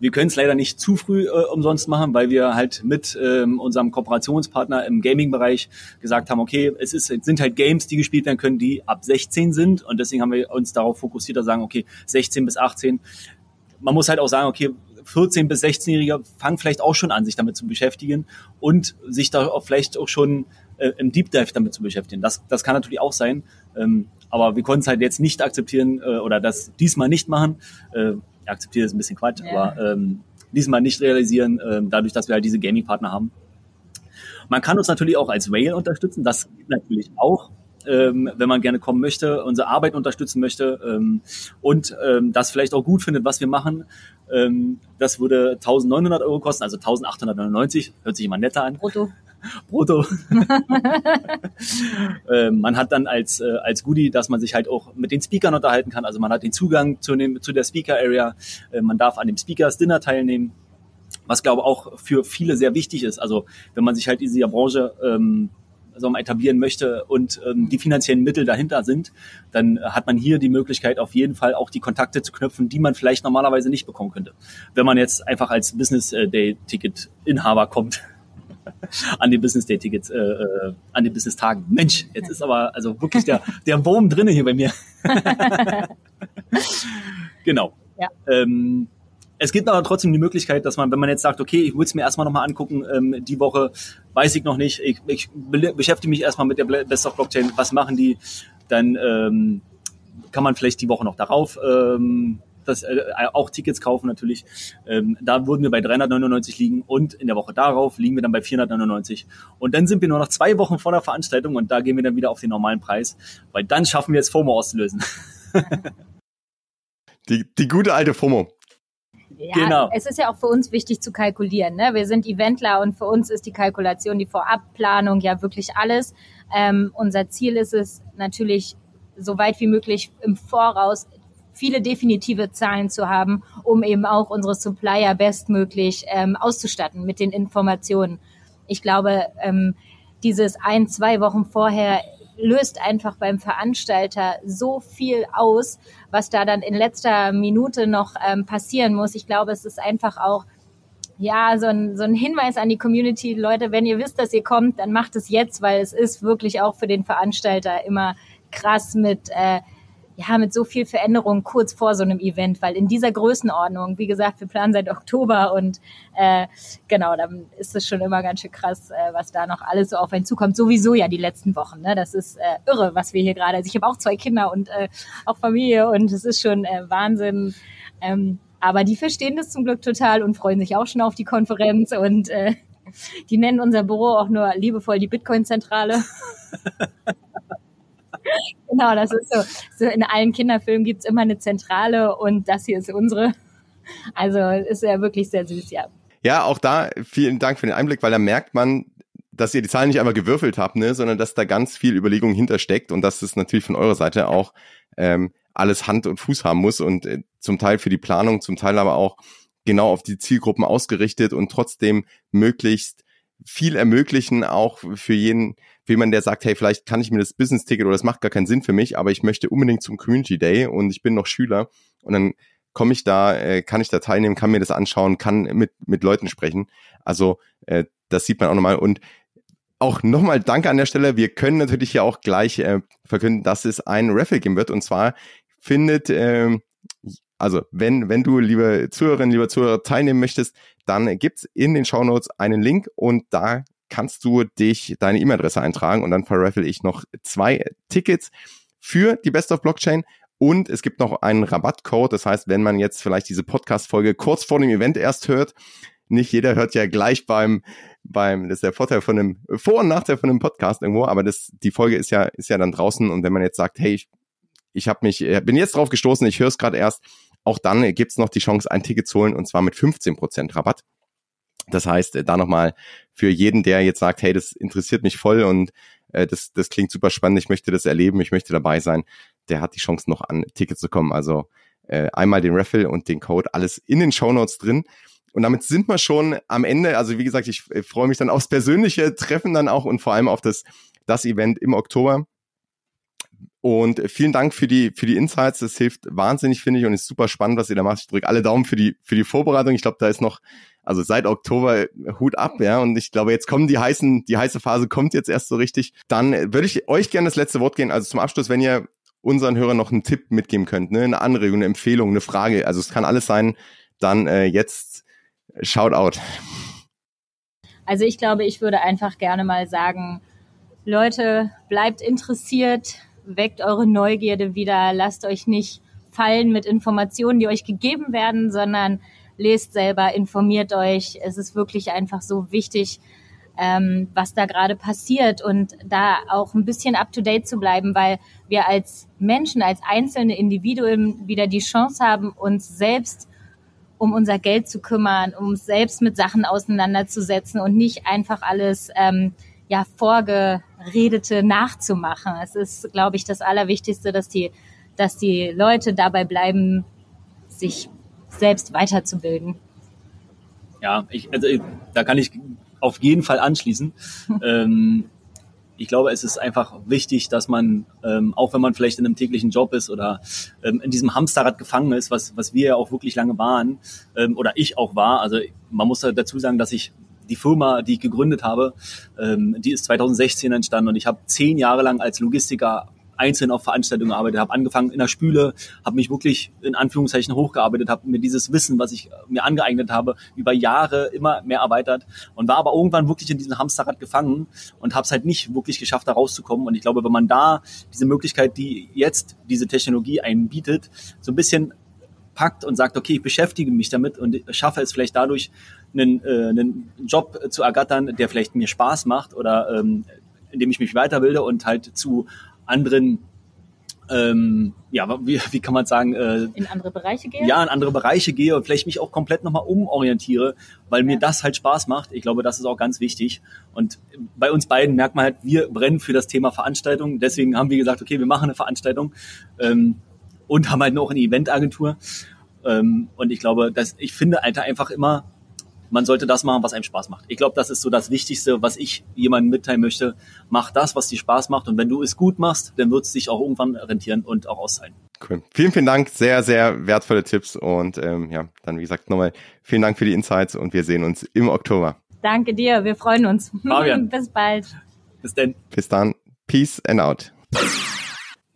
Speaker 1: Wir können es leider nicht zu früh äh, umsonst machen, weil wir halt mit ähm, unserem Kooperationspartner im Gaming-Bereich gesagt haben, okay, es, ist, es sind halt Games, die gespielt werden können, die ab 16 sind und deswegen haben wir uns darauf fokussiert, dass sagen, okay, 16 bis 18 man muss halt auch sagen, okay, 14- bis 16-Jährige fangen vielleicht auch schon an, sich damit zu beschäftigen und sich da auch vielleicht auch schon äh, im Deep Dive damit zu beschäftigen. Das, das kann natürlich auch sein. Ähm, aber wir konnten es halt jetzt nicht akzeptieren äh, oder das diesmal nicht machen. Äh, akzeptiere ist ein bisschen Quatsch, ja. aber ähm, diesmal nicht realisieren, äh, dadurch, dass wir halt diese Gaming-Partner haben. Man kann uns natürlich auch als Whale unterstützen, das geht natürlich auch ähm, wenn man gerne kommen möchte, unsere Arbeit unterstützen möchte ähm, und ähm, das vielleicht auch gut findet, was wir machen. Ähm, das würde 1900 Euro kosten, also 1899, hört sich immer netter an.
Speaker 3: Brutto.
Speaker 1: Brutto. ähm, man hat dann als, äh, als Goodie, dass man sich halt auch mit den Speakern unterhalten kann. Also man hat den Zugang zu, dem, zu der Speaker-Area. Äh, man darf an dem Speakers-Dinner teilnehmen was glaube auch für viele sehr wichtig ist. Also wenn man sich halt in dieser Branche ähm, sagen wir, etablieren möchte und ähm, die finanziellen Mittel dahinter sind, dann hat man hier die Möglichkeit, auf jeden Fall auch die Kontakte zu knüpfen, die man vielleicht normalerweise nicht bekommen könnte, wenn man jetzt einfach als Business Day Ticket Inhaber kommt. an den Business Day Tickets, äh, äh, an den Business Tagen. Mensch, jetzt ist aber also wirklich der der Wurm drinne hier bei mir. genau.
Speaker 3: Ja.
Speaker 1: Ähm, es gibt aber trotzdem die Möglichkeit, dass man, wenn man jetzt sagt, okay, ich will es mir erstmal nochmal angucken, ähm, die Woche weiß ich noch nicht, ich, ich be- beschäftige mich erstmal mit der Best of Blockchain, was machen die, dann ähm, kann man vielleicht die Woche noch darauf ähm, das, äh, auch Tickets kaufen natürlich. Ähm, da würden wir bei 399 liegen und in der Woche darauf liegen wir dann bei 499. Und dann sind wir nur noch zwei Wochen vor der Veranstaltung und da gehen wir dann wieder auf den normalen Preis, weil dann schaffen wir es, FOMO auszulösen.
Speaker 2: Die, die gute alte FOMO.
Speaker 3: Ja,
Speaker 1: Genau.
Speaker 3: es ist ja auch für uns wichtig zu kalkulieren. Ne? Wir sind Eventler und für uns ist die Kalkulation, die Vorabplanung ja wirklich alles. Ähm, unser Ziel ist es natürlich, so weit wie möglich im Voraus viele definitive Zahlen zu haben, um eben auch unsere Supplier bestmöglich ähm, auszustatten mit den Informationen. Ich glaube, ähm, dieses ein, zwei Wochen vorher löst einfach beim Veranstalter so viel aus, was da dann in letzter Minute noch ähm, passieren muss. Ich glaube, es ist einfach auch ja, so ein, so ein Hinweis an die Community, Leute, wenn ihr wisst, dass ihr kommt, dann macht es jetzt, weil es ist wirklich auch für den Veranstalter immer krass mit, äh, ja, mit so viel Veränderung kurz vor so einem Event, weil in dieser Größenordnung, wie gesagt, wir planen seit Oktober und äh, genau, dann ist es schon immer ganz schön krass, äh, was da noch alles so auf einen zukommt. Sowieso ja die letzten Wochen, ne? Das ist äh, irre, was wir hier gerade. Also ich habe auch zwei Kinder und äh, auch Familie und es ist schon äh, Wahnsinn. Ähm, aber die verstehen das zum Glück total und freuen sich auch schon auf die Konferenz und äh, die nennen unser Büro auch nur liebevoll die Bitcoin-Zentrale. genau, das ist so. So in allen Kinderfilmen gibt's immer eine Zentrale und das hier ist unsere. Also ist ja wirklich sehr süß, ja.
Speaker 2: Ja, auch da vielen Dank für den Einblick, weil da merkt man, dass ihr die Zahlen nicht einmal gewürfelt habt, ne, sondern dass da ganz viel Überlegung hintersteckt und dass es natürlich von eurer Seite auch ähm, alles Hand und Fuß haben muss und äh, zum Teil für die Planung, zum Teil aber auch genau auf die Zielgruppen ausgerichtet und trotzdem möglichst viel ermöglichen, auch für jeden, für jemanden, der sagt, hey, vielleicht kann ich mir das Business-Ticket oder das macht gar keinen Sinn für mich, aber ich möchte unbedingt zum Community Day und ich bin noch Schüler und dann komme ich da, äh, kann ich da teilnehmen, kann mir das anschauen, kann mit, mit Leuten sprechen. Also äh, das sieht man auch nochmal. Und auch nochmal danke an der Stelle. Wir können natürlich hier auch gleich äh, verkünden, dass es ein Raffle geben wird. Und zwar findet, ähm, also wenn, wenn du, liebe Zuhörerinnen, lieber Zuhörer, teilnehmen möchtest, dann gibt's in den Shownotes einen Link und da kannst du dich deine E-Mail-Adresse eintragen und dann verraffle ich noch zwei Tickets für die Best of Blockchain und es gibt noch einen Rabattcode. Das heißt, wenn man jetzt vielleicht diese Podcast-Folge kurz vor dem Event erst hört, nicht jeder hört ja gleich beim, beim, das ist der Vorteil von einem, Vor- und Nachteil von einem Podcast irgendwo, aber das, die Folge ist ja, ist ja dann draußen und wenn man jetzt sagt, hey, ich, ich habe mich, äh, bin jetzt drauf gestoßen, ich höre es gerade erst, auch dann gibt's noch die Chance, ein Ticket zu holen und zwar mit 15% Rabatt. Das heißt, äh, da nochmal für jeden, der jetzt sagt, hey, das interessiert mich voll und äh, das, das klingt super spannend, ich möchte das erleben, ich möchte dabei sein, der hat die Chance noch an Tickets zu kommen. Also äh, einmal den Raffle und den Code, alles in den Shownotes drin. Und damit sind wir schon am Ende. Also wie gesagt, ich äh, freue mich dann aufs persönliche Treffen dann auch und vor allem auf das, das Event im Oktober. Und vielen Dank für die, für die Insights. Das hilft wahnsinnig, finde ich, und ist super spannend, was ihr da macht. Ich drücke alle Daumen für die, für die Vorbereitung. Ich glaube, da ist noch, also seit Oktober Hut ab, ja. Und ich glaube, jetzt kommen die heißen, die heiße Phase kommt jetzt erst so richtig. Dann würde ich euch gerne das letzte Wort gehen. Also zum Abschluss, wenn ihr unseren Hörern noch einen Tipp mitgeben könnt, ne? eine Anregung, eine Empfehlung, eine Frage. Also es kann alles sein. Dann äh, jetzt shout out.
Speaker 3: Also ich glaube, ich würde einfach gerne mal sagen, Leute, bleibt interessiert, weckt eure Neugierde wieder, lasst euch nicht fallen mit Informationen, die euch gegeben werden, sondern lest selber, informiert euch. Es ist wirklich einfach so wichtig, ähm, was da gerade passiert und da auch ein bisschen up-to-date zu bleiben, weil wir als Menschen, als einzelne Individuen wieder die Chance haben, uns selbst um unser Geld zu kümmern, um uns selbst mit Sachen auseinanderzusetzen und nicht einfach alles ähm, ja vorgeredete nachzumachen. Es ist, glaube ich, das Allerwichtigste, dass die, dass die Leute dabei bleiben, sich selbst weiterzubilden.
Speaker 1: Ja, ich, also da kann ich auf jeden Fall anschließen. ähm, ich glaube, es ist einfach wichtig, dass man, ähm, auch wenn man vielleicht in einem täglichen Job ist oder ähm, in diesem Hamsterrad gefangen ist, was, was wir ja auch wirklich lange waren, ähm, oder ich auch war, also man muss dazu sagen, dass ich die Firma, die ich gegründet habe, ähm, die ist 2016 entstanden und ich habe zehn Jahre lang als Logistiker einzeln auf Veranstaltungen gearbeitet, habe angefangen in der Spüle, habe mich wirklich in Anführungszeichen hochgearbeitet, habe mir dieses Wissen, was ich mir angeeignet habe, über Jahre immer mehr erweitert und war aber irgendwann wirklich in diesem Hamsterrad gefangen und habe es halt nicht wirklich geschafft, da rauszukommen. Und ich glaube, wenn man da diese Möglichkeit, die jetzt diese Technologie einem bietet, so ein bisschen packt und sagt, okay, ich beschäftige mich damit und schaffe es vielleicht dadurch, einen, äh, einen Job zu ergattern, der vielleicht mir Spaß macht oder ähm, indem ich mich weiterbilde und halt zu anderen ähm, ja, wie, wie kann man sagen?
Speaker 3: Äh, in andere Bereiche gehe?
Speaker 1: Ja, in andere Bereiche gehe und vielleicht mich auch komplett nochmal umorientiere, weil mir das halt Spaß macht. Ich glaube, das ist auch ganz wichtig. Und bei uns beiden merkt man halt, wir brennen für das Thema Veranstaltung. Deswegen haben wir gesagt, okay, wir machen eine Veranstaltung ähm, und haben halt noch eine Eventagentur. Ähm, und ich glaube, dass ich finde halt einfach immer, man sollte das machen, was einem Spaß macht. Ich glaube, das ist so das Wichtigste, was ich jemandem mitteilen möchte. Mach das, was dir Spaß macht. Und wenn du es gut machst, dann wird es dich auch irgendwann rentieren und auch auszahlen.
Speaker 2: Cool. Vielen, vielen Dank. Sehr, sehr wertvolle Tipps. Und ähm, ja, dann wie gesagt nochmal vielen Dank für die Insights und wir sehen uns im Oktober.
Speaker 3: Danke dir. Wir freuen uns.
Speaker 1: Fabian.
Speaker 3: Bis bald.
Speaker 1: Bis denn.
Speaker 2: Bis dann. Peace and out.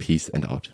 Speaker 2: Peace and out.